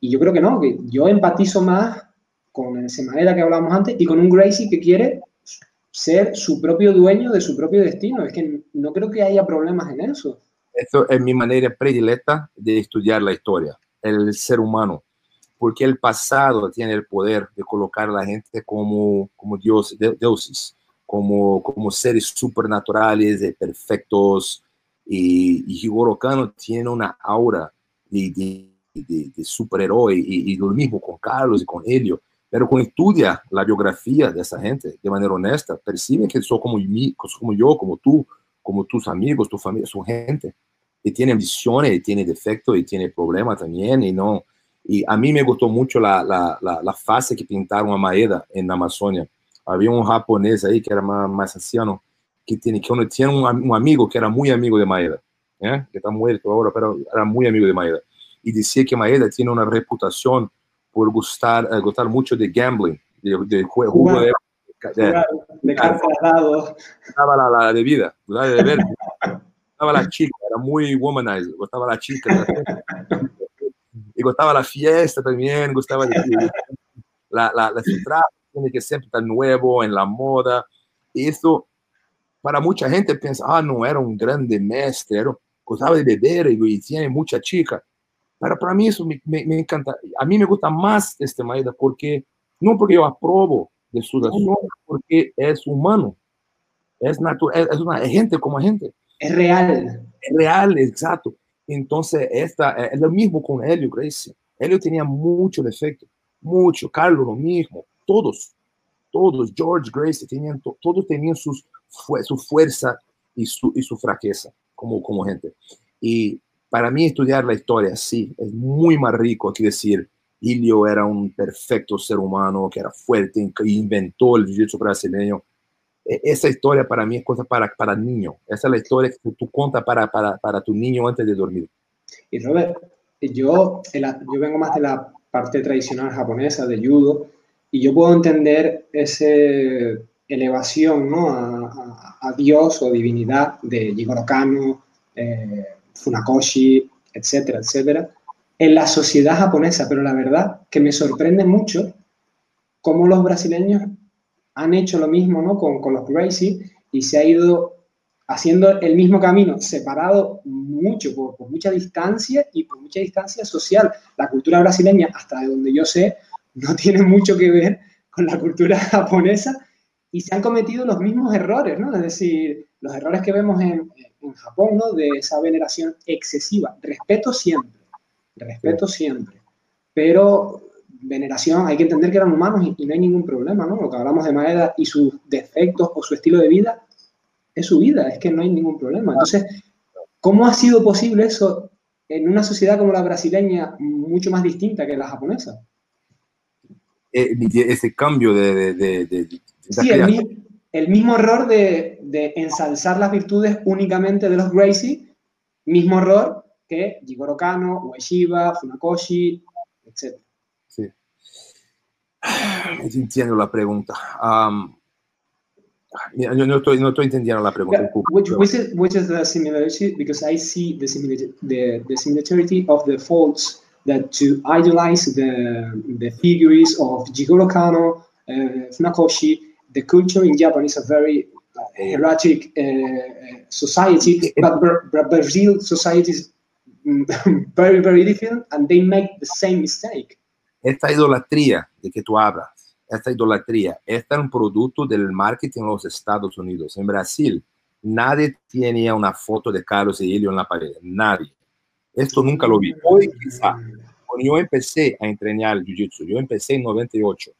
Y yo creo que no, que yo empatizo más con el Semaeda que hablábamos antes y con un Gracie que quiere ser su propio dueño de su propio destino. Es que no creo que haya problemas en eso. Eso es mi manera predilecta de estudiar la historia, el ser humano, porque el pasado tiene el poder de colocar a la gente como, como dios, dioses, como, como seres supernaturales, perfectos, y, y Higoro Kano tiene una aura de, de, de, de y, lo mismo con Carlos y con Helio, pero cuando estudia la biografía de esa gente de manera honesta, percibe que son como, como yo, como tú, como tus amigos, tu familia, son gente y tiene ambiciones, y tiene defectos, y tiene problemas también, y no. Y a mí me gustó mucho la, la, la, la fase que pintaron a Maeda en la Amazonia. Había un japonés ahí que era más, más anciano, que tiene, que uno, tiene un, un, amigo que era muy amigo de Maeda, ¿eh? que está muerto ahora, pero era muy amigo de Maeda. Y decía que Maeda tiene una reputación por gustar, uh, gustar mucho de gambling, de, de juego Jugar, de, de, de dados. Gustaba la, la bebida, ¿verdad? de beber. Gustaba la chica, era muy womanizer, gustaba la chica. y gustaba la fiesta también, gustaba de, la, la, la traje tiene que siempre estar nuevo, en la moda. Y eso, para mucha gente piensa, ah, no era un grande mestre, era, gustaba de beber y, y tiene mucha chica. Pero para mí eso me, me, me, encanta. A mí me gusta más este Maeda porque, no porque yo aprobo de sus acciones, porque es humano. Es, natural, es una gente como gente. Es real. Es real, exacto. Entonces, esta, es lo mismo con Helio Gracie. Helio tenía mucho defecto, mucho. Carlos lo mismo. Todos, todos. George Gracie, tenían, todos tenían sus, su fuerza y su, y su fraqueza como, como gente. Y para mí estudiar la historia, sí, es muy más rico que decir, Ilio era un perfecto ser humano, que era fuerte, que inventó el jiu-jitsu brasileño. Esa historia para mí es cosa para, para niño. Esa es la historia que tú, cuentas para, para, para, tu niño antes de dormir. Y Robert, yo, yo vengo más de la parte tradicional japonesa, de judo, y yo puedo entender esa elevación ¿no? a, a, a, Dios o divinidad de Jigoro Kano, eh, Funakoshi, etcétera, etcétera, en la sociedad japonesa, pero la verdad que me sorprende mucho cómo los brasileños han hecho lo mismo ¿no? con, con los Gracie y se ha ido haciendo el mismo camino, separado mucho, por, por, mucha distancia y por mucha distancia social. La cultura brasileña, hasta de donde yo sé, no tiene mucho que ver con la cultura japonesa y se han cometido los mismos errores, ¿no? Es decir, los errores que vemos en, en Japón, ¿no? De esa veneración excesiva. Respeto siempre, respeto siempre. Pero veneración, hay que entender que eran humanos y, y, no hay ningún problema, ¿no? Lo que hablamos de Maeda y sus defectos o su estilo de vida, es su vida, es que no hay ningún problema. Entonces, ¿cómo ha sido posible eso en una sociedad como la brasileña, mucho más distinta que la japonesa? Eh, ese cambio de... de, de, de sí, el el mismo error de, de, ensalzar las virtudes únicamente de los Gracie, mismo error que Jigoro Kano, Ueshiba, Funakoshi, etc. Sí. Entiendo la pregunta. Um, yo no estoy, no estoy entendiendo la pregunta. Yeah, which, which, is, which is the similarity? Because I see the similarity, the, the similarity of the faults that to idolize the, the figures of Jigoro Kano, uh, Funakoshi, the culture in Japan is a very uh, hierarchic uh, society, but Brazil society is very, very different, and they make the same mistake. Esta idolatría de que tú hablas, esta idolatría, esta es un producto del marketing en los Estados Unidos. En Brasil, nadie tenía una foto de Carlos y Helio en la pared, nadie. Esto nunca lo vi. Hoy quizá, cuando yo empecé a entrenar Jiu-Jitsu, yo empecé en 98,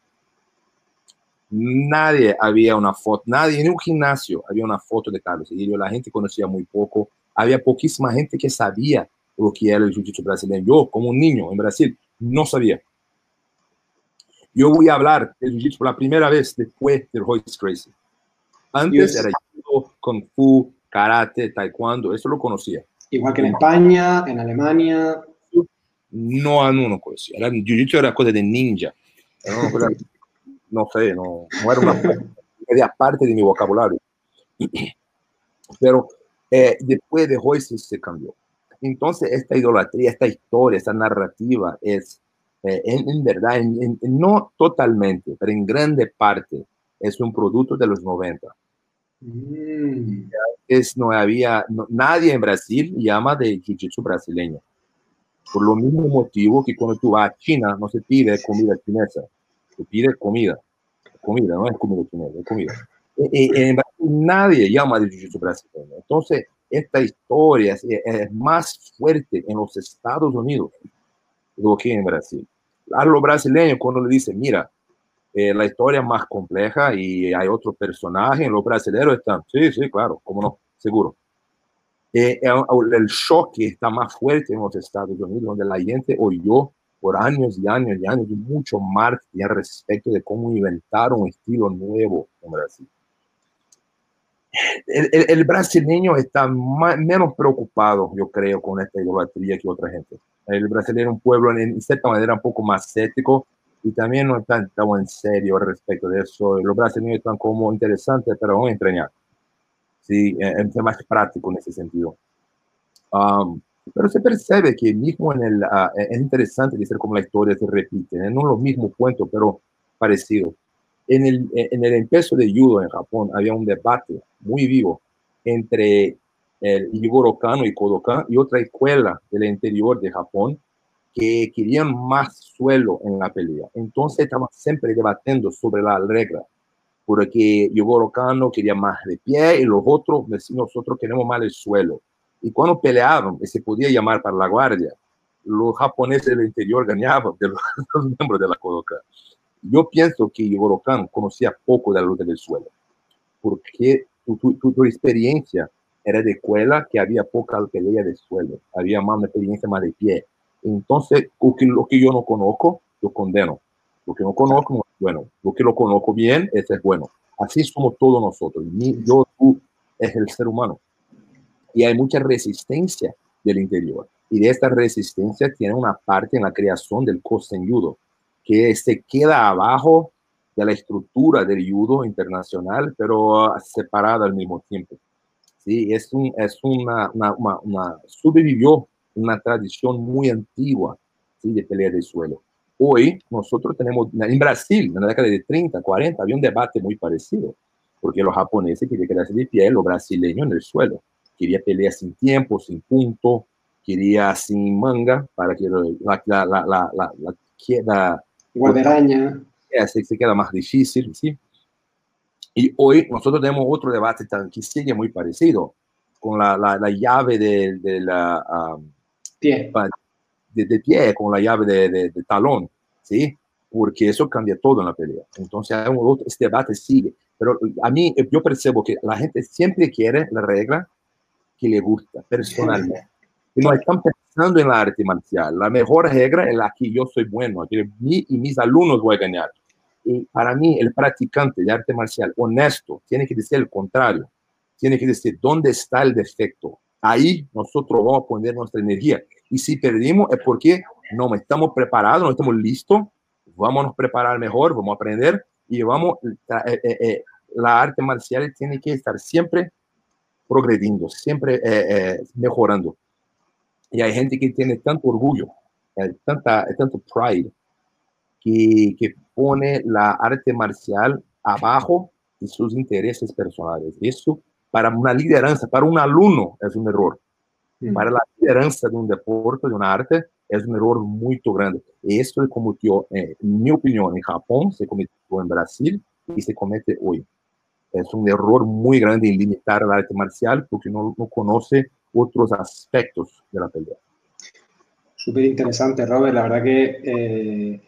nadie había una foto, nadie en un gimnasio había una foto de Carlos Egidio, la gente conocía muy poco, había poquísima gente que sabía lo que era el Jiu-Jitsu brasileño. Yo, como un niño en Brasil, no sabía. Yo voy a hablar de Jiu-Jitsu por la primera vez después de Royce Gracie. Antes era judo, kung fu, karate, taekwondo, eso lo conocía. Igual que en España, en Alemania. No, no, no conocía. Era, Jiu-Jitsu era cosa de ninja. no sé, no, no era una parte de mi vocabulario. Pero eh, después de Royce se cambió. Entonces, esta idolatría, esta historia, esta narrativa es, eh, en, verdad, no totalmente, pero en grande parte, es un producto de los 90. Mm. Es, no había, nadie en Brasil llama de jiu-jitsu brasileño. Por lo mismo motivo que cuando tú vas a China, no se pide comida chinesa, se pide comida. Comida, no es comida chinesa, es comida. E, e, en Brasil nadie llama de jiu-jitsu brasileño. Entonces, esta historia es, más fuerte en los Estados Unidos do que en Brasil. A los brasileños, cuando le dicen, mira, eh, la historia es más compleja y hay otros personajes, los brasileños están, sí, sí, claro, cómo no, seguro. Eh, el, el choque está más fuerte en los Estados Unidos, donde la gente oyó por años y años y años mucho marketing respecto de cómo inventar un estilo nuevo en Brasil el, brasileño está menos preocupado, yo creo, con esta idolatría que otra gente. El brasileño es un pueblo, en, cierta manera, un poco más cético y también no están tan en serio respecto de eso. Los brasileños están como interesantes, pero van a entrenar. Sí, es más práctico en ese sentido. Um, pero se percibe que mismo en el, uh, es interesante decir cómo la historia se repite, ¿eh? no los mismos cuentos, pero parecido. En el, en el empiezo de judo en Japón había un debate muy vivo entre el Jigoro Kano y Kodokan y otra escuela del interior de Japón que querían más suelo en la pelea. Entonces estaban siempre debatiendo sobre la regla, porque Jigoro Kano quería más de pie y los otros nosotros queremos más el suelo. Y cuando peleaban y se podía llamar para la guardia, los japoneses del interior ganaban de los, miembros de la Kodokan. Yo pienso que Jigoro Kano conocía poco de la lucha del suelo, porque tu, experiencia era de escuela que había poca pelea de suelo, había más una experiencia más de pie. Entonces, lo que, lo que yo no conozco, lo condeno. Lo que no conozco, bueno. Lo que lo conozco bien, ese es bueno. Así somos todos nosotros. yo, tú, es el ser humano. Y hay mucha resistencia del interior. Y de esta resistencia tiene una parte en la creación del judo que se queda abajo de la estructura del judo internacional, pero separada al mismo tiempo. Sí, es, un, es una, una, una, sobrevivió una tradición muy antigua ¿sí? de pelea de suelo. Hoy nosotros tenemos, en Brasil, en la década de 30, 40, había un debate muy parecido, porque los japoneses querían quedarse de pie, los brasileños en el suelo. Quería pelear sin tiempo, sin punto, quería sin manga, para que la, la, la, la, la, queda... Guaderaña se, se queda más difícil, ¿sí? Y hoy nosotros tenemos otro debate que sigue muy parecido, con la, la, la llave de, de la... Um, pie. De, de, pie, con la llave de, de, talón, ¿sí? Porque eso cambia todo en la pelea. Entonces, este debate sigue. Pero a mí, yo percibo que la gente siempre quiere la regla que le gusta personalmente. Y no están pensando en la arte marcial. La mejor regla es la que yo soy bueno, que mí y mis alumnos voy a ganar. Y para mí, el practicante de arte marcial honesto tiene que decir el contrario. Tiene que decir dónde está el defecto. Ahí nosotros vamos a poner nuestra energía. Y si perdimos es porque no estamos preparados, no estamos listos. Vamos a preparar mejor, vamos a aprender y vamos. Eh, eh, eh, la arte marcial tiene que estar siempre progrediendo, siempre mejorando. Y hay gente que tiene tanto orgullo, tanta, tanto pride, que, que pone la arte marcial abajo de sus intereses personales. Eso para una lideranza, para un alumno es un error. Mm. Para la lideranza de un deporte, de una arte, es un error muy grande. Esto se cometió, en mi opinión, en Japón, se cometió en Brasil y se comete hoy. Es un error muy grande en limitar el arte marcial porque no, no conoce otros aspectos de la pelea. Súper interesante, Robert. La verdad que eh,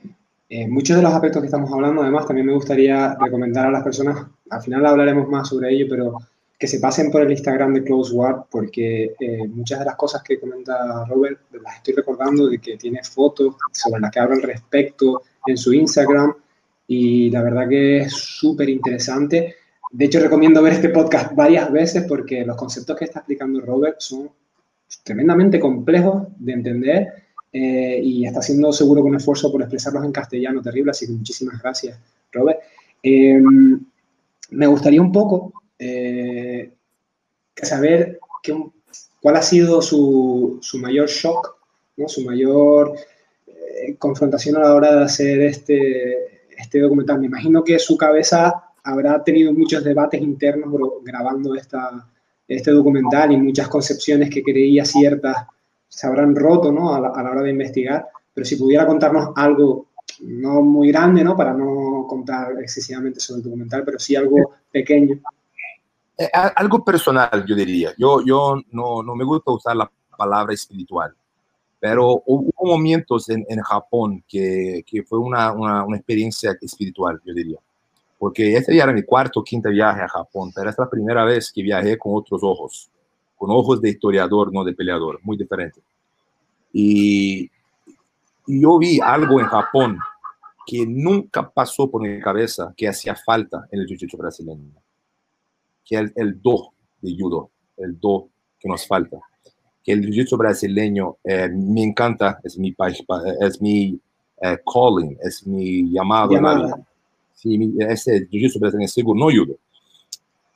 eh, muchos de los aspectos que estamos hablando, además, también me gustaría recomendar a las personas, al final hablaremos más sobre ello, pero que se pasen por el Instagram de Close War, porque eh, muchas de las cosas que comenta Robert las estoy recordando de que tiene fotos sobre las que habla al respecto en su Instagram y la verdad que es súper interesante. De hecho, recomiendo ver este podcast varias veces porque los conceptos que está explicando Robert son tremendamente complejos de entender eh, y está haciendo seguro con esfuerzo por expresarlos en castellano terrible, así que muchísimas gracias, Robert. Em, me gustaría un poco eh, saber cuál ha sido su, su mayor shock, ¿no? su mayor eh, confrontación a la hora de hacer este, este documental. Me imagino que su cabeza habrá tenido muchos debates internos grabando esta, este documental y muchas concepciones que creía ciertas se habrán roto ¿no? a, la, hora de investigar. Pero si pudiera contarnos algo no muy grande, ¿no? para no contar excesivamente sobre el documental, pero sí algo pequeño. Eh, algo personal, yo diría. Yo, yo no, no me gusta usar la palabra espiritual, pero hubo momentos en, en Japón que, que fue una, una, una, experiencia espiritual, yo diría. Porque este ya era mi cuarto o quinto viaje a Japón, pero es la primera vez que viajé con otros ojos, con ojos de historiador, no de peleador, muy diferente. Y, y yo vi algo en Japón que nunca pasó por mi cabeza que hacía falta en el jiu-jitsu brasileño que es el do de judo, el do que nos falta. Que el jiu-jitsu brasileño eh, me encanta, es mi, es mi eh, calling, es mi llamado. llamado. Sí, ese jiu-jitsu brasileño seguro, no judo.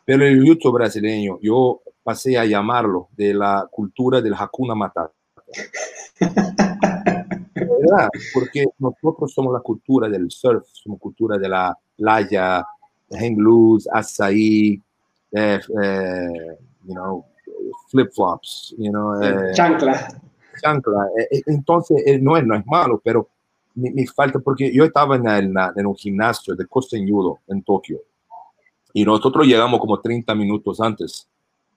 Pero el jiu-jitsu brasileño, yo pasé a llamarlo de la cultura del Hakuna Matata. ¿verdad? Porque nosotros somos la cultura del surf, somos cultura de la playa, hang loose, açaí, eh, eh, you know, flip flops, you know, eh, chancla. Chancla. entonces, no es, no es malo, pero me, falta, porque yo estaba en, en, un gimnasio de Judo en Tokio y nosotros llegamos como 30 minutos antes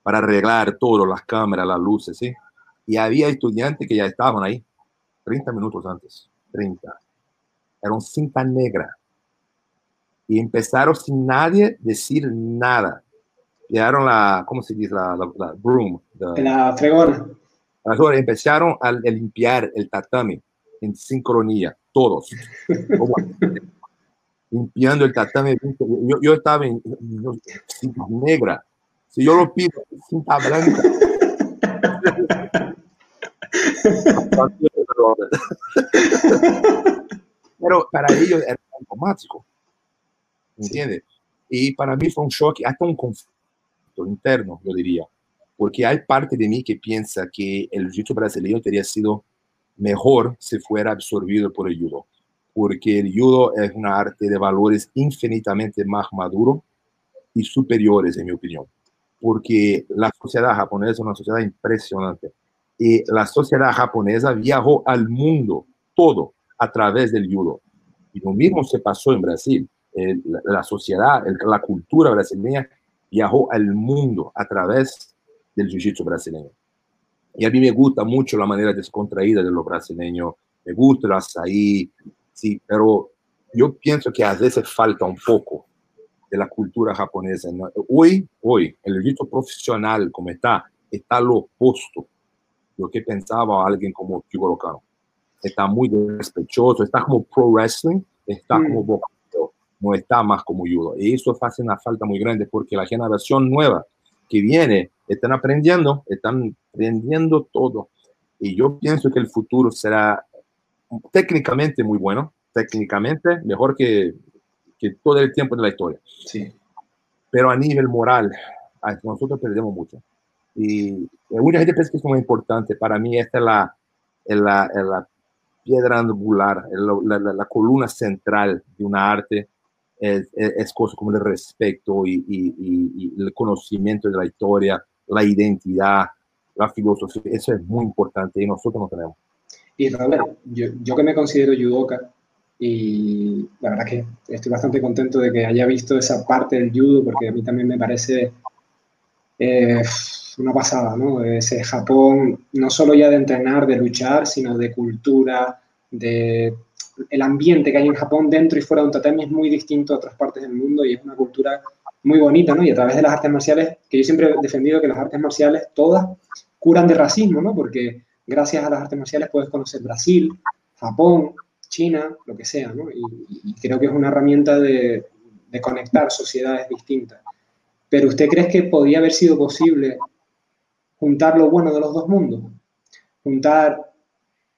para arreglar todo, las cámaras, las luces, ¿sí? Y había estudiantes que ya estaban ahí 30 minutos antes, 30. Era un cinta negra. Y empezaron sin nadie decir nada llegaron la, ¿cómo se dice? La, la, broom. la fregona. Ahora empezaron a, limpiar el tatami en sincronía, todos. limpiando el tatami. Yo, yo estaba en cinta negra. Si yo lo pido, cinta blanca. Pero para ellos era automático. ¿Entiendes? Y para mí fue un shock, hasta un conflicto interno, yo diría, porque hay parte de mí que piensa que el jiu-jitsu brasileño tendría sido mejor si fuera absorbido por el judo, porque el judo es una arte de valores infinitamente más maduro y superiores, en mi opinión, porque la sociedad japonesa es una sociedad impresionante y la sociedad japonesa viajó al mundo todo a través del judo. Y lo mismo se pasó en Brasil. la, sociedad, la cultura brasileña viajó al mundo a través del jiu-jitsu brasileño. Y a mí me gusta mucho la manera descontraída de los brasileños, me gusta el açaí, sí, pero yo pienso que a veces falta un poco de la cultura japonesa. Hoy, hoy, el jiu-jitsu profesional como está, está lo opuesto de lo que pensaba alguien como Kigoro Kano. Está muy despechoso, está como pro wrestling, está mm. como no está más como judo. Y eso hace una falta muy grande porque la generación nueva que viene están aprendiendo, están aprendiendo todo. Y yo pienso que el futuro será técnicamente muy bueno, técnicamente mejor que, que todo el tiempo de la historia. Sí. Pero a nivel moral, nosotros perdemos mucho. Y mucha gente piensa que es muy importante. Para mí, esta es la, la, la piedra angular, la, la, la, columna central de una arte es, cosas como el respeto y, el conocimiento de la historia, la identidad, la filosofía. Eso es muy importante y nosotros no tenemos. Y Robert, yo, yo que me considero judoka y la verdad que estoy bastante contento de que haya visto esa parte del judo porque a mí también me parece... Eh, una pasada, ¿no? Ese Japón, no solo ya de entrenar, de luchar, sino de cultura, de el ambiente que hay en Japón dentro y fuera de un tatami es muy distinto a otras partes del mundo y es una cultura muy bonita, ¿no? Y a través de las artes marciales, que yo siempre he defendido que las artes marciales todas curan de racismo, ¿no? Porque gracias a las artes marciales puedes conocer Brasil, Japón, China, lo que sea, ¿no? Y, creo que es una herramienta de, de conectar sociedades distintas. Pero ¿usted cree que podría haber sido posible juntar lo bueno de los dos mundos? Juntar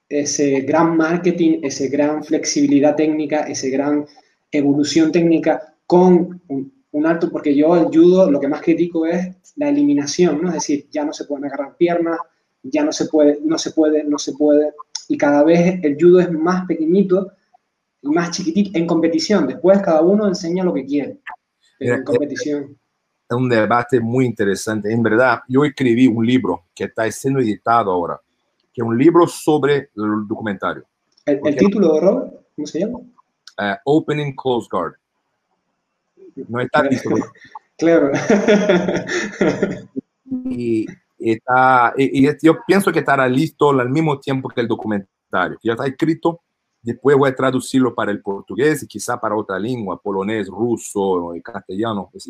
ese gran marketing, esa gran flexibilidad técnica, esa gran evolución técnica con un, alto, porque yo el judo lo que más critico es la eliminación, ¿no? Es decir, ya no se pueden agarrar piernas, ya no se puede, no se puede, no se puede, y cada vez el judo es más pequeñito y más chiquitito en competición. Después cada uno enseña lo que quiere, en competición es un debate muy interesante. En verdad, yo escribí un libro que está siendo editado ahora, que es un libro sobre el documentario. ¿El, título, Robert? ¿Cómo se llama? Uh, Opening Close Guard. No está listo. claro. y, está, y, yo pienso que estará listo al mismo tiempo que el documentario, ya está escrito. Después voy a traducirlo para el portugués y quizá para otra lengua, polonés, ruso, castellano. Así.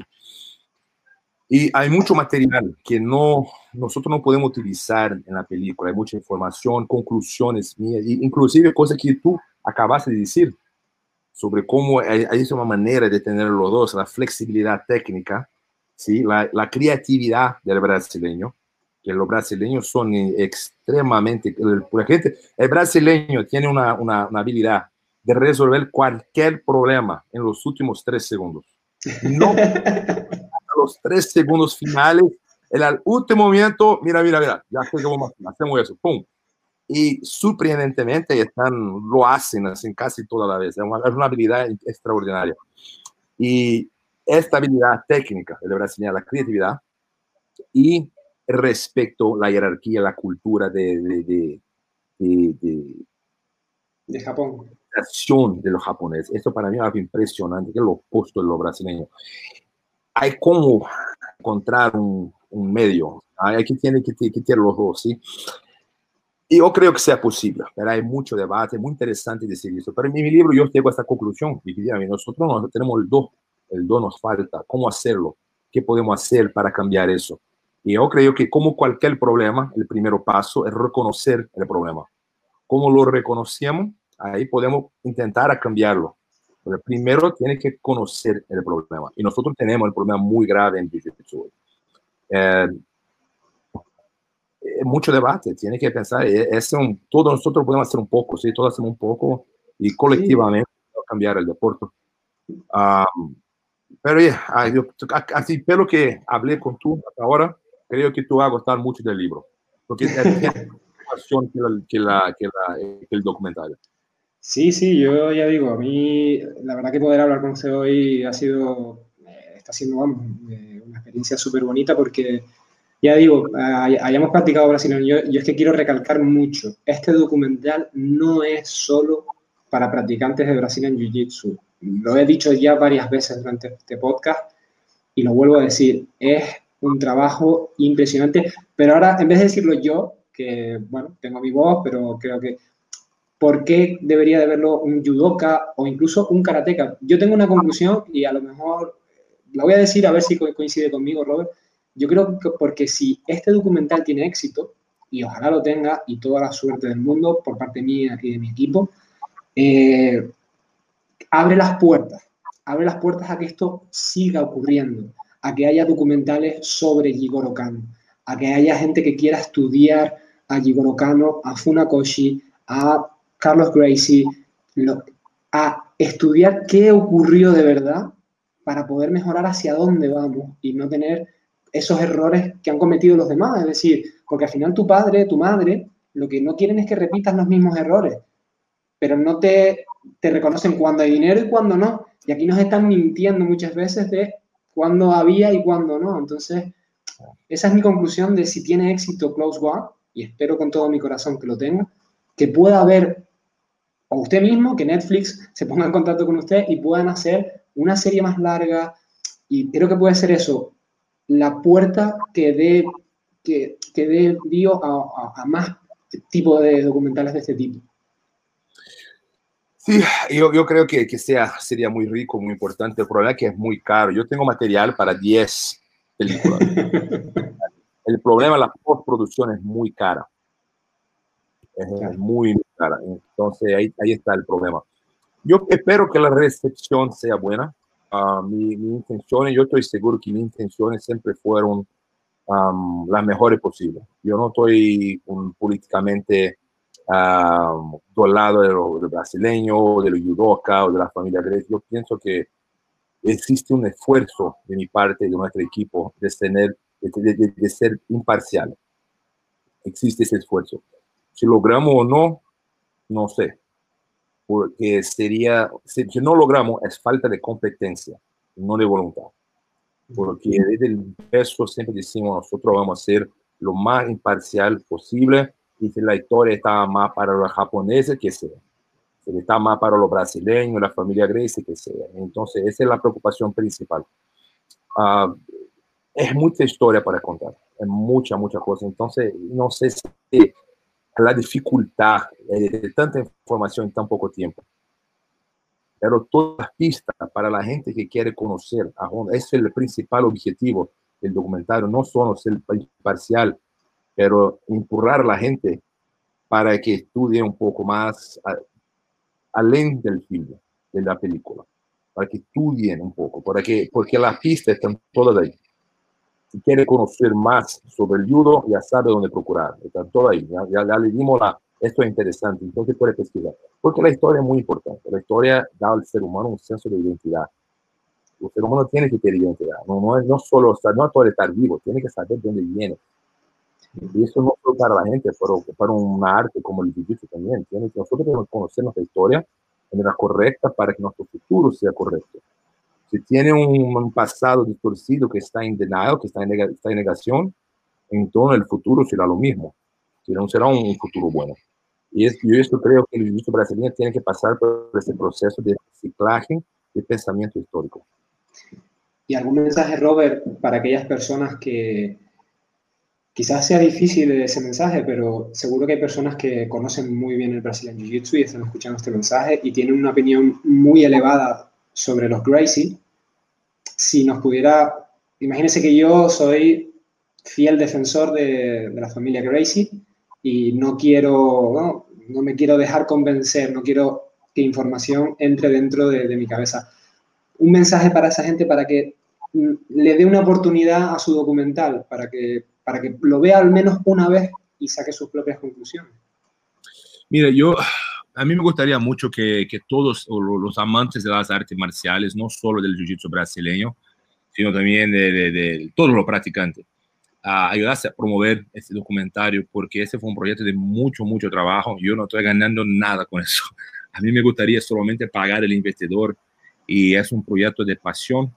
Y hay mucho material que no, nosotros no podemos utilizar en la película. Hay mucha información, conclusiones mías, inclusive cosas que tú acabaste de decir sobre cómo hay, hay una manera de tener los dos, la flexibilidad técnica, ¿sí? la, la creatividad del brasileño, que los brasileños son extremadamente, por gente, el brasileño tiene una, una, una habilidad de resolver cualquier problema en los últimos tres segundos. No los tres segundos finales, el al último momento, mira, mira, mira, ya hacemos, hacemos eso, pum. Y sorprendentemente están, lo hacen, hacen casi toda la vez. Es una, es una habilidad extraordinaria. Y esta habilidad técnica de brasileña, la creatividad y respecto a la jerarquía, la cultura de, de, de, de, de Japón. De los japoneses. Esto para mí es algo impresionante, que es lo opuesto de lo brasileño hay como encontrar un, un medio. Hay que tiene que, que tener los dos, ¿sí? Y yo creo que sea posible, pero hay mucho debate, muy interesante decir eso. Pero en mi libro yo llego a esta conclusión, y nosotros no tenemos el do, el do nos falta, ¿cómo hacerlo? ¿Qué podemos hacer para cambiar eso? Y yo creo que como cualquier problema, el primer paso es reconocer el problema. ¿Cómo lo reconocemos? Ahí podemos intentar cambiarlo. Pero primero tiene que conocer el problema. Y nosotros tenemos el problema muy grave en Jiu-Jitsu. Eh, eh, mucho debate, tiene que pensar, eh, es un, todos nosotros podemos hacer un poco, sí, todos hacemos un poco y colectivamente cambiar el deporte. Um, pero ya, así, pero que hablé con tú hasta ahora, creo que tú vas a gustar mucho del libro, porque es más que, la, que, la, que el documentario. Sí, sí, yo ya digo, a mí la verdad que poder hablar con usted hoy ha sido, eh, está siendo eh, una experiencia súper bonita porque, ya digo, hayamos practicado brasileño, yo, yo es que quiero recalcar mucho, este documental no es solo para practicantes de Brazilian Jiu-Jitsu, lo he dicho ya varias veces durante este podcast y lo vuelvo a decir, es un trabajo impresionante, pero ahora en vez de decirlo yo, que bueno, tengo mi voz, pero creo que ¿por qué debería de verlo un judoka o incluso un karateka? Yo tengo una conclusión y a lo mejor la voy a decir a ver si coincide conmigo, Robert. Yo creo que porque si este documental tiene éxito, y ojalá lo tenga, y toda la suerte del mundo por parte mía y de mi equipo, eh, abre las puertas, abre las puertas a que esto siga ocurriendo, a que haya documentales sobre Jigoro Kano, a que haya gente que quiera estudiar a Jigoro Kano, a Funakoshi, a Carlos Gracie, a estudiar qué ocurrió de verdad para poder mejorar hacia dónde vamos y no tener esos errores que han cometido los demás. Es decir, porque al final tu padre, tu madre, lo que no quieren es que repitas los mismos errores, pero no te, te reconocen cuando hay dinero y cuando no. Y aquí nos están mintiendo muchas veces de cuándo había y cuándo no. Entonces, esa es mi conclusión de si tiene éxito Close One, y espero con todo mi corazón que lo tenga, que pueda haber o usted mismo, que Netflix se ponga en contacto con usted y puedan hacer una serie más larga. Y creo que puede ser eso, la puerta que dé que, que dé dio a, a, más tipos de documentales de este tipo. Sí, yo, yo creo que, que sea, sería muy rico, muy importante. El problema es que es muy caro. Yo tengo material para 10 películas. El problema, la postproducción es muy cara. Es, muy cara. Entonces ahí, ahí está el problema. Yo espero que la recepción sea buena. Uh, mi, mi intención, yo estoy seguro que mis intenciones siempre fueron um, las mejores posibles. Yo no estoy um, políticamente um, del lado de los de brasileños, de los judoka o de la familia Grecia. Yo pienso que existe un esfuerzo de mi parte, de nuestro equipo, de tener de, ser imparcial. Existe ese esfuerzo. Si logramos o no, no sé. Porque sería, si, no logramos, es falta de competencia, no de voluntad. Porque desde el peso siempre decimos, nosotros vamos a ser lo más imparcial posible y si la historia está más para los japoneses, que sea. Si está más para los brasileños, la familia Gracie, que sea. Entonces, esa es la preocupación principal. Uh, es mucha historia para contar, es mucha, mucha cosa. Entonces, no sé si la dificultad de tanta información en tan poco tiempo. Pero todas las pistas para la gente que quiere conocer a Honda, es el principal objetivo del documentario, no solo ser parcial, pero empurrar a la gente para que estudie un poco más além del filme, de la película, para que estudien un poco, para que, porque las pistas están todas ahí si quiere conocer más sobre el judo, ya sabe dónde procurar. Está todo ahí. Ya, le dimos la, esto es interesante, entonces puede pesquisar. Porque la historia es muy importante. La historia da al ser humano un senso de identidad. El ser humano tiene que tener identidad. No, no, es, no solo no todo estar vivo, tiene que saber de dónde viene. Y eso no solo para la gente, pero para un arte como el jiu también. Tiene que nosotros tenemos que conocer nuestra historia de manera correcta para que nuestro futuro sea correcto. Si tiene un, pasado distorcido que está en denial, que está en, está en negación, entonces el futuro será lo mismo. No será un futuro bueno. Y es, yo esto creo que el jiu brasileño tiene que pasar por ese proceso de reciclaje de pensamiento histórico. ¿Y algún mensaje, Robert, para aquellas personas que quizás sea difícil ese mensaje, pero seguro que hay personas que conocen muy bien el Brazilian Jiu-Jitsu y están escuchando este mensaje y tienen una opinión muy elevada sobre los Gracie, si nos pudiera, imagínense que yo soy fiel defensor de, la familia Gracie y no quiero, ¿no? me quiero dejar convencer, no quiero que información entre dentro de, mi cabeza. Un mensaje para esa gente para que le dé una oportunidad a su documental, para que, para que lo vea al menos una vez y saque sus propias conclusiones. Mira, yo a mí me gustaría mucho que, que todos los amantes de las artes marciales, no solo del jiu-jitsu brasileño, sino también de, de, todos los practicantes, a a promover este documentario, porque ese fue un proyecto de mucho, mucho trabajo. Yo no estoy ganando nada con eso. A mí me gustaría solamente pagar el investidor y es un proyecto de pasión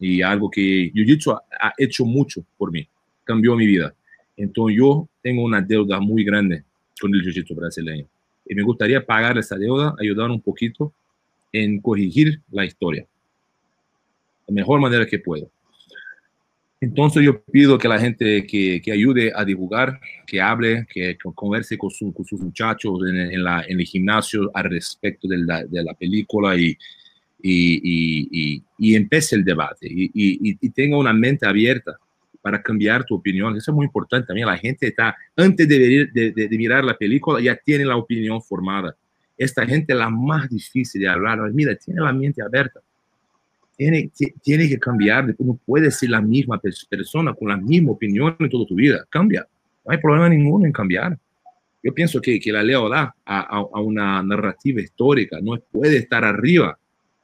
y algo que Jiu-Jitsu ha, ha hecho mucho por mí, cambió mi vida. Entonces yo tengo una deuda muy grande con el Jiu-Jitsu brasileño y me gustaría pagar esa deuda, ayudar un poquito en corregir la historia la mejor manera que puedo. Entonces yo pido que la gente que, que ayude a divulgar, que hable, que, converse con, con, sus muchachos en, la, en, el gimnasio al respecto de la, de la película y, y, y, y, empiece el debate y, tenga una mente abierta para cambiar tu opinión. Eso es muy importante también. La gente está, antes de, de, mirar la película, ya tiene la opinión formada. Esta gente es la más difícil de hablar. Mira, tiene la mente abierta. Tiene, que cambiar. No puede ser la misma persona con la misma opinión en toda tu vida. Cambia. No hay problema ninguno en cambiar. Yo pienso que, que la lealtad a, a, a, una narrativa histórica no puede estar arriba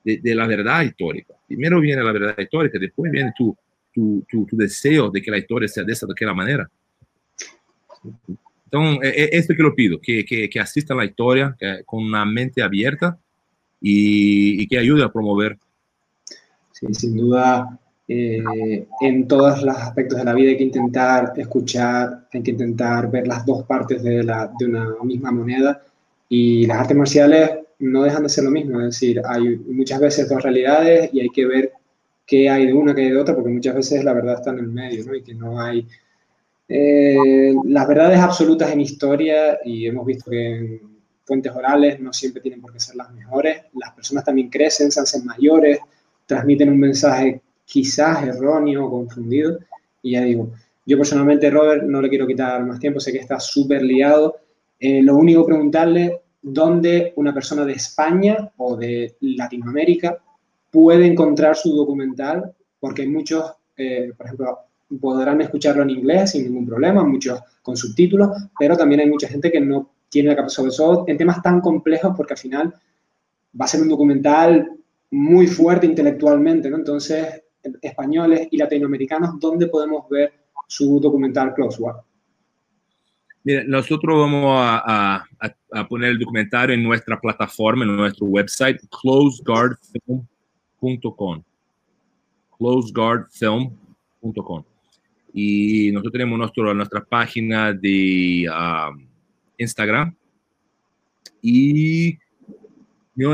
de, de la verdad histórica. Primero viene la verdad histórica, después viene tu, tu, tu, tu, deseo de que la historia sea de esa de aquella manera. Entonces, es esto que lo pido, que, que, que asistan a la historia con una mente abierta y, y, que ayude a promover. Sí, sin duda, eh, en todos los aspectos de la vida hay que intentar escuchar, hay que intentar ver las dos partes de, la, de una misma moneda y las artes marciales no dejan de ser lo mismo, es decir, hay muchas veces dos realidades y hay que ver qué hay de una, qué hay de otra, porque muchas veces la verdad está en el medio, ¿no? Y que no hay, Eh, las verdades absolutas en historia, y hemos visto que en fuentes orales no siempre tienen por qué ser las mejores, las personas también crecen, se hacen mayores, transmiten un mensaje quizás erróneo o confundido, y ya digo, yo personalmente, Robert, no le quiero quitar más tiempo, sé que está súper liado, eh, lo único preguntarle dónde una persona de España o de Latinoamérica puede encontrar su documental, porque muchos, eh, por ejemplo, podrán escucharlo en inglés sin ningún problema, muchos con subtítulos, pero también hay mucha gente que no tiene la capacidad, sobre todo en temas tan complejos, porque al final va a ser un documental muy fuerte intelectualmente, ¿no? Entonces, españoles y latinoamericanos, ¿dónde podemos ver su documental Close War? Mira, nosotros vamos a, poner el documentario en nuestra plataforma, en nuestro website, closeguardfilm.com. closeguardfilm.com. Y nosotros tenemos nuestra página de um, Instagram. Y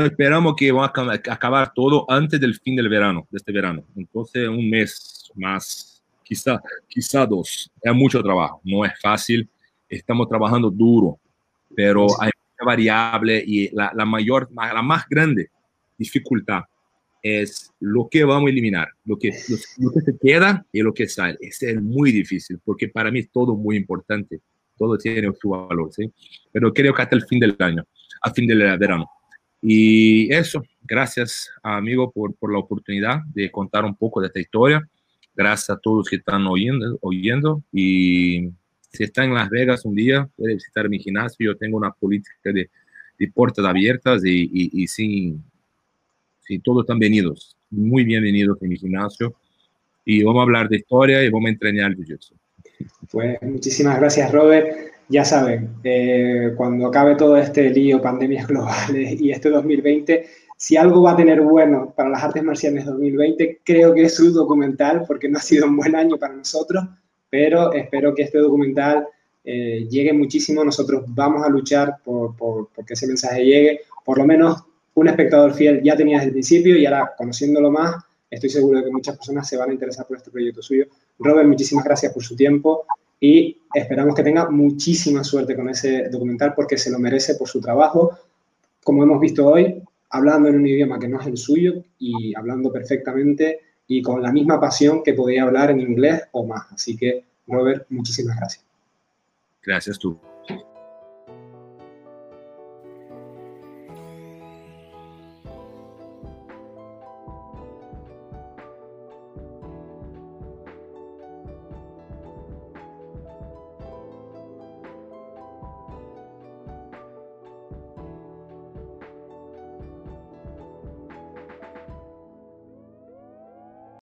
esperamos que va a acabar todo antes del fin del verano, de este verano. Entonces, un mes más, quizá, quizá dos. Es mucho trabajo, no es fácil estamos trabajando duro, pero hay variable y la, la, mayor, la más grande dificultad es lo que vamos a eliminar, lo que, lo, que se queda y lo que sale. es muy difícil porque para mí es todo muy importante, todo tiene su valor, ¿sí? Pero creo que hasta el fin del año, a fin del verano. Y eso, gracias amigo por, por la oportunidad de contar un poco de esta historia. Gracias a todos que están oyendo, oyendo y si está en Las Vegas un día, puede visitar mi gimnasio. Yo tengo una política de, de puertas abiertas y, y, sí, sí, todos están bienvenidos, muy bienvenidos en mi gimnasio. Y vamos a hablar de historia y vamos a entrenar jiu-jitsu. Pues muchísimas gracias, Robert. Ya saben, eh, cuando acabe todo este lío, pandemias globales y este 2020, si algo va a tener bueno para las artes marciales 2020, creo que es su documental, porque no ha sido un buen año para nosotros, pero espero que este documental eh, llegue muchísimo. Nosotros vamos a luchar por, por, que ese mensaje llegue. Por lo menos un espectador fiel ya tenía desde el principio y ahora conociéndolo más, estoy seguro de que muchas personas se van a interesar por este proyecto suyo. Robert, muchísimas gracias por su tiempo y esperamos que tenga muchísima suerte con ese documental porque se lo merece por su trabajo. Como hemos visto hoy, hablando en un idioma que no es el suyo y hablando perfectamente y con la misma pasión que podía hablar en inglés o más. Así que, Robert, muchísimas gracias. Gracias tú.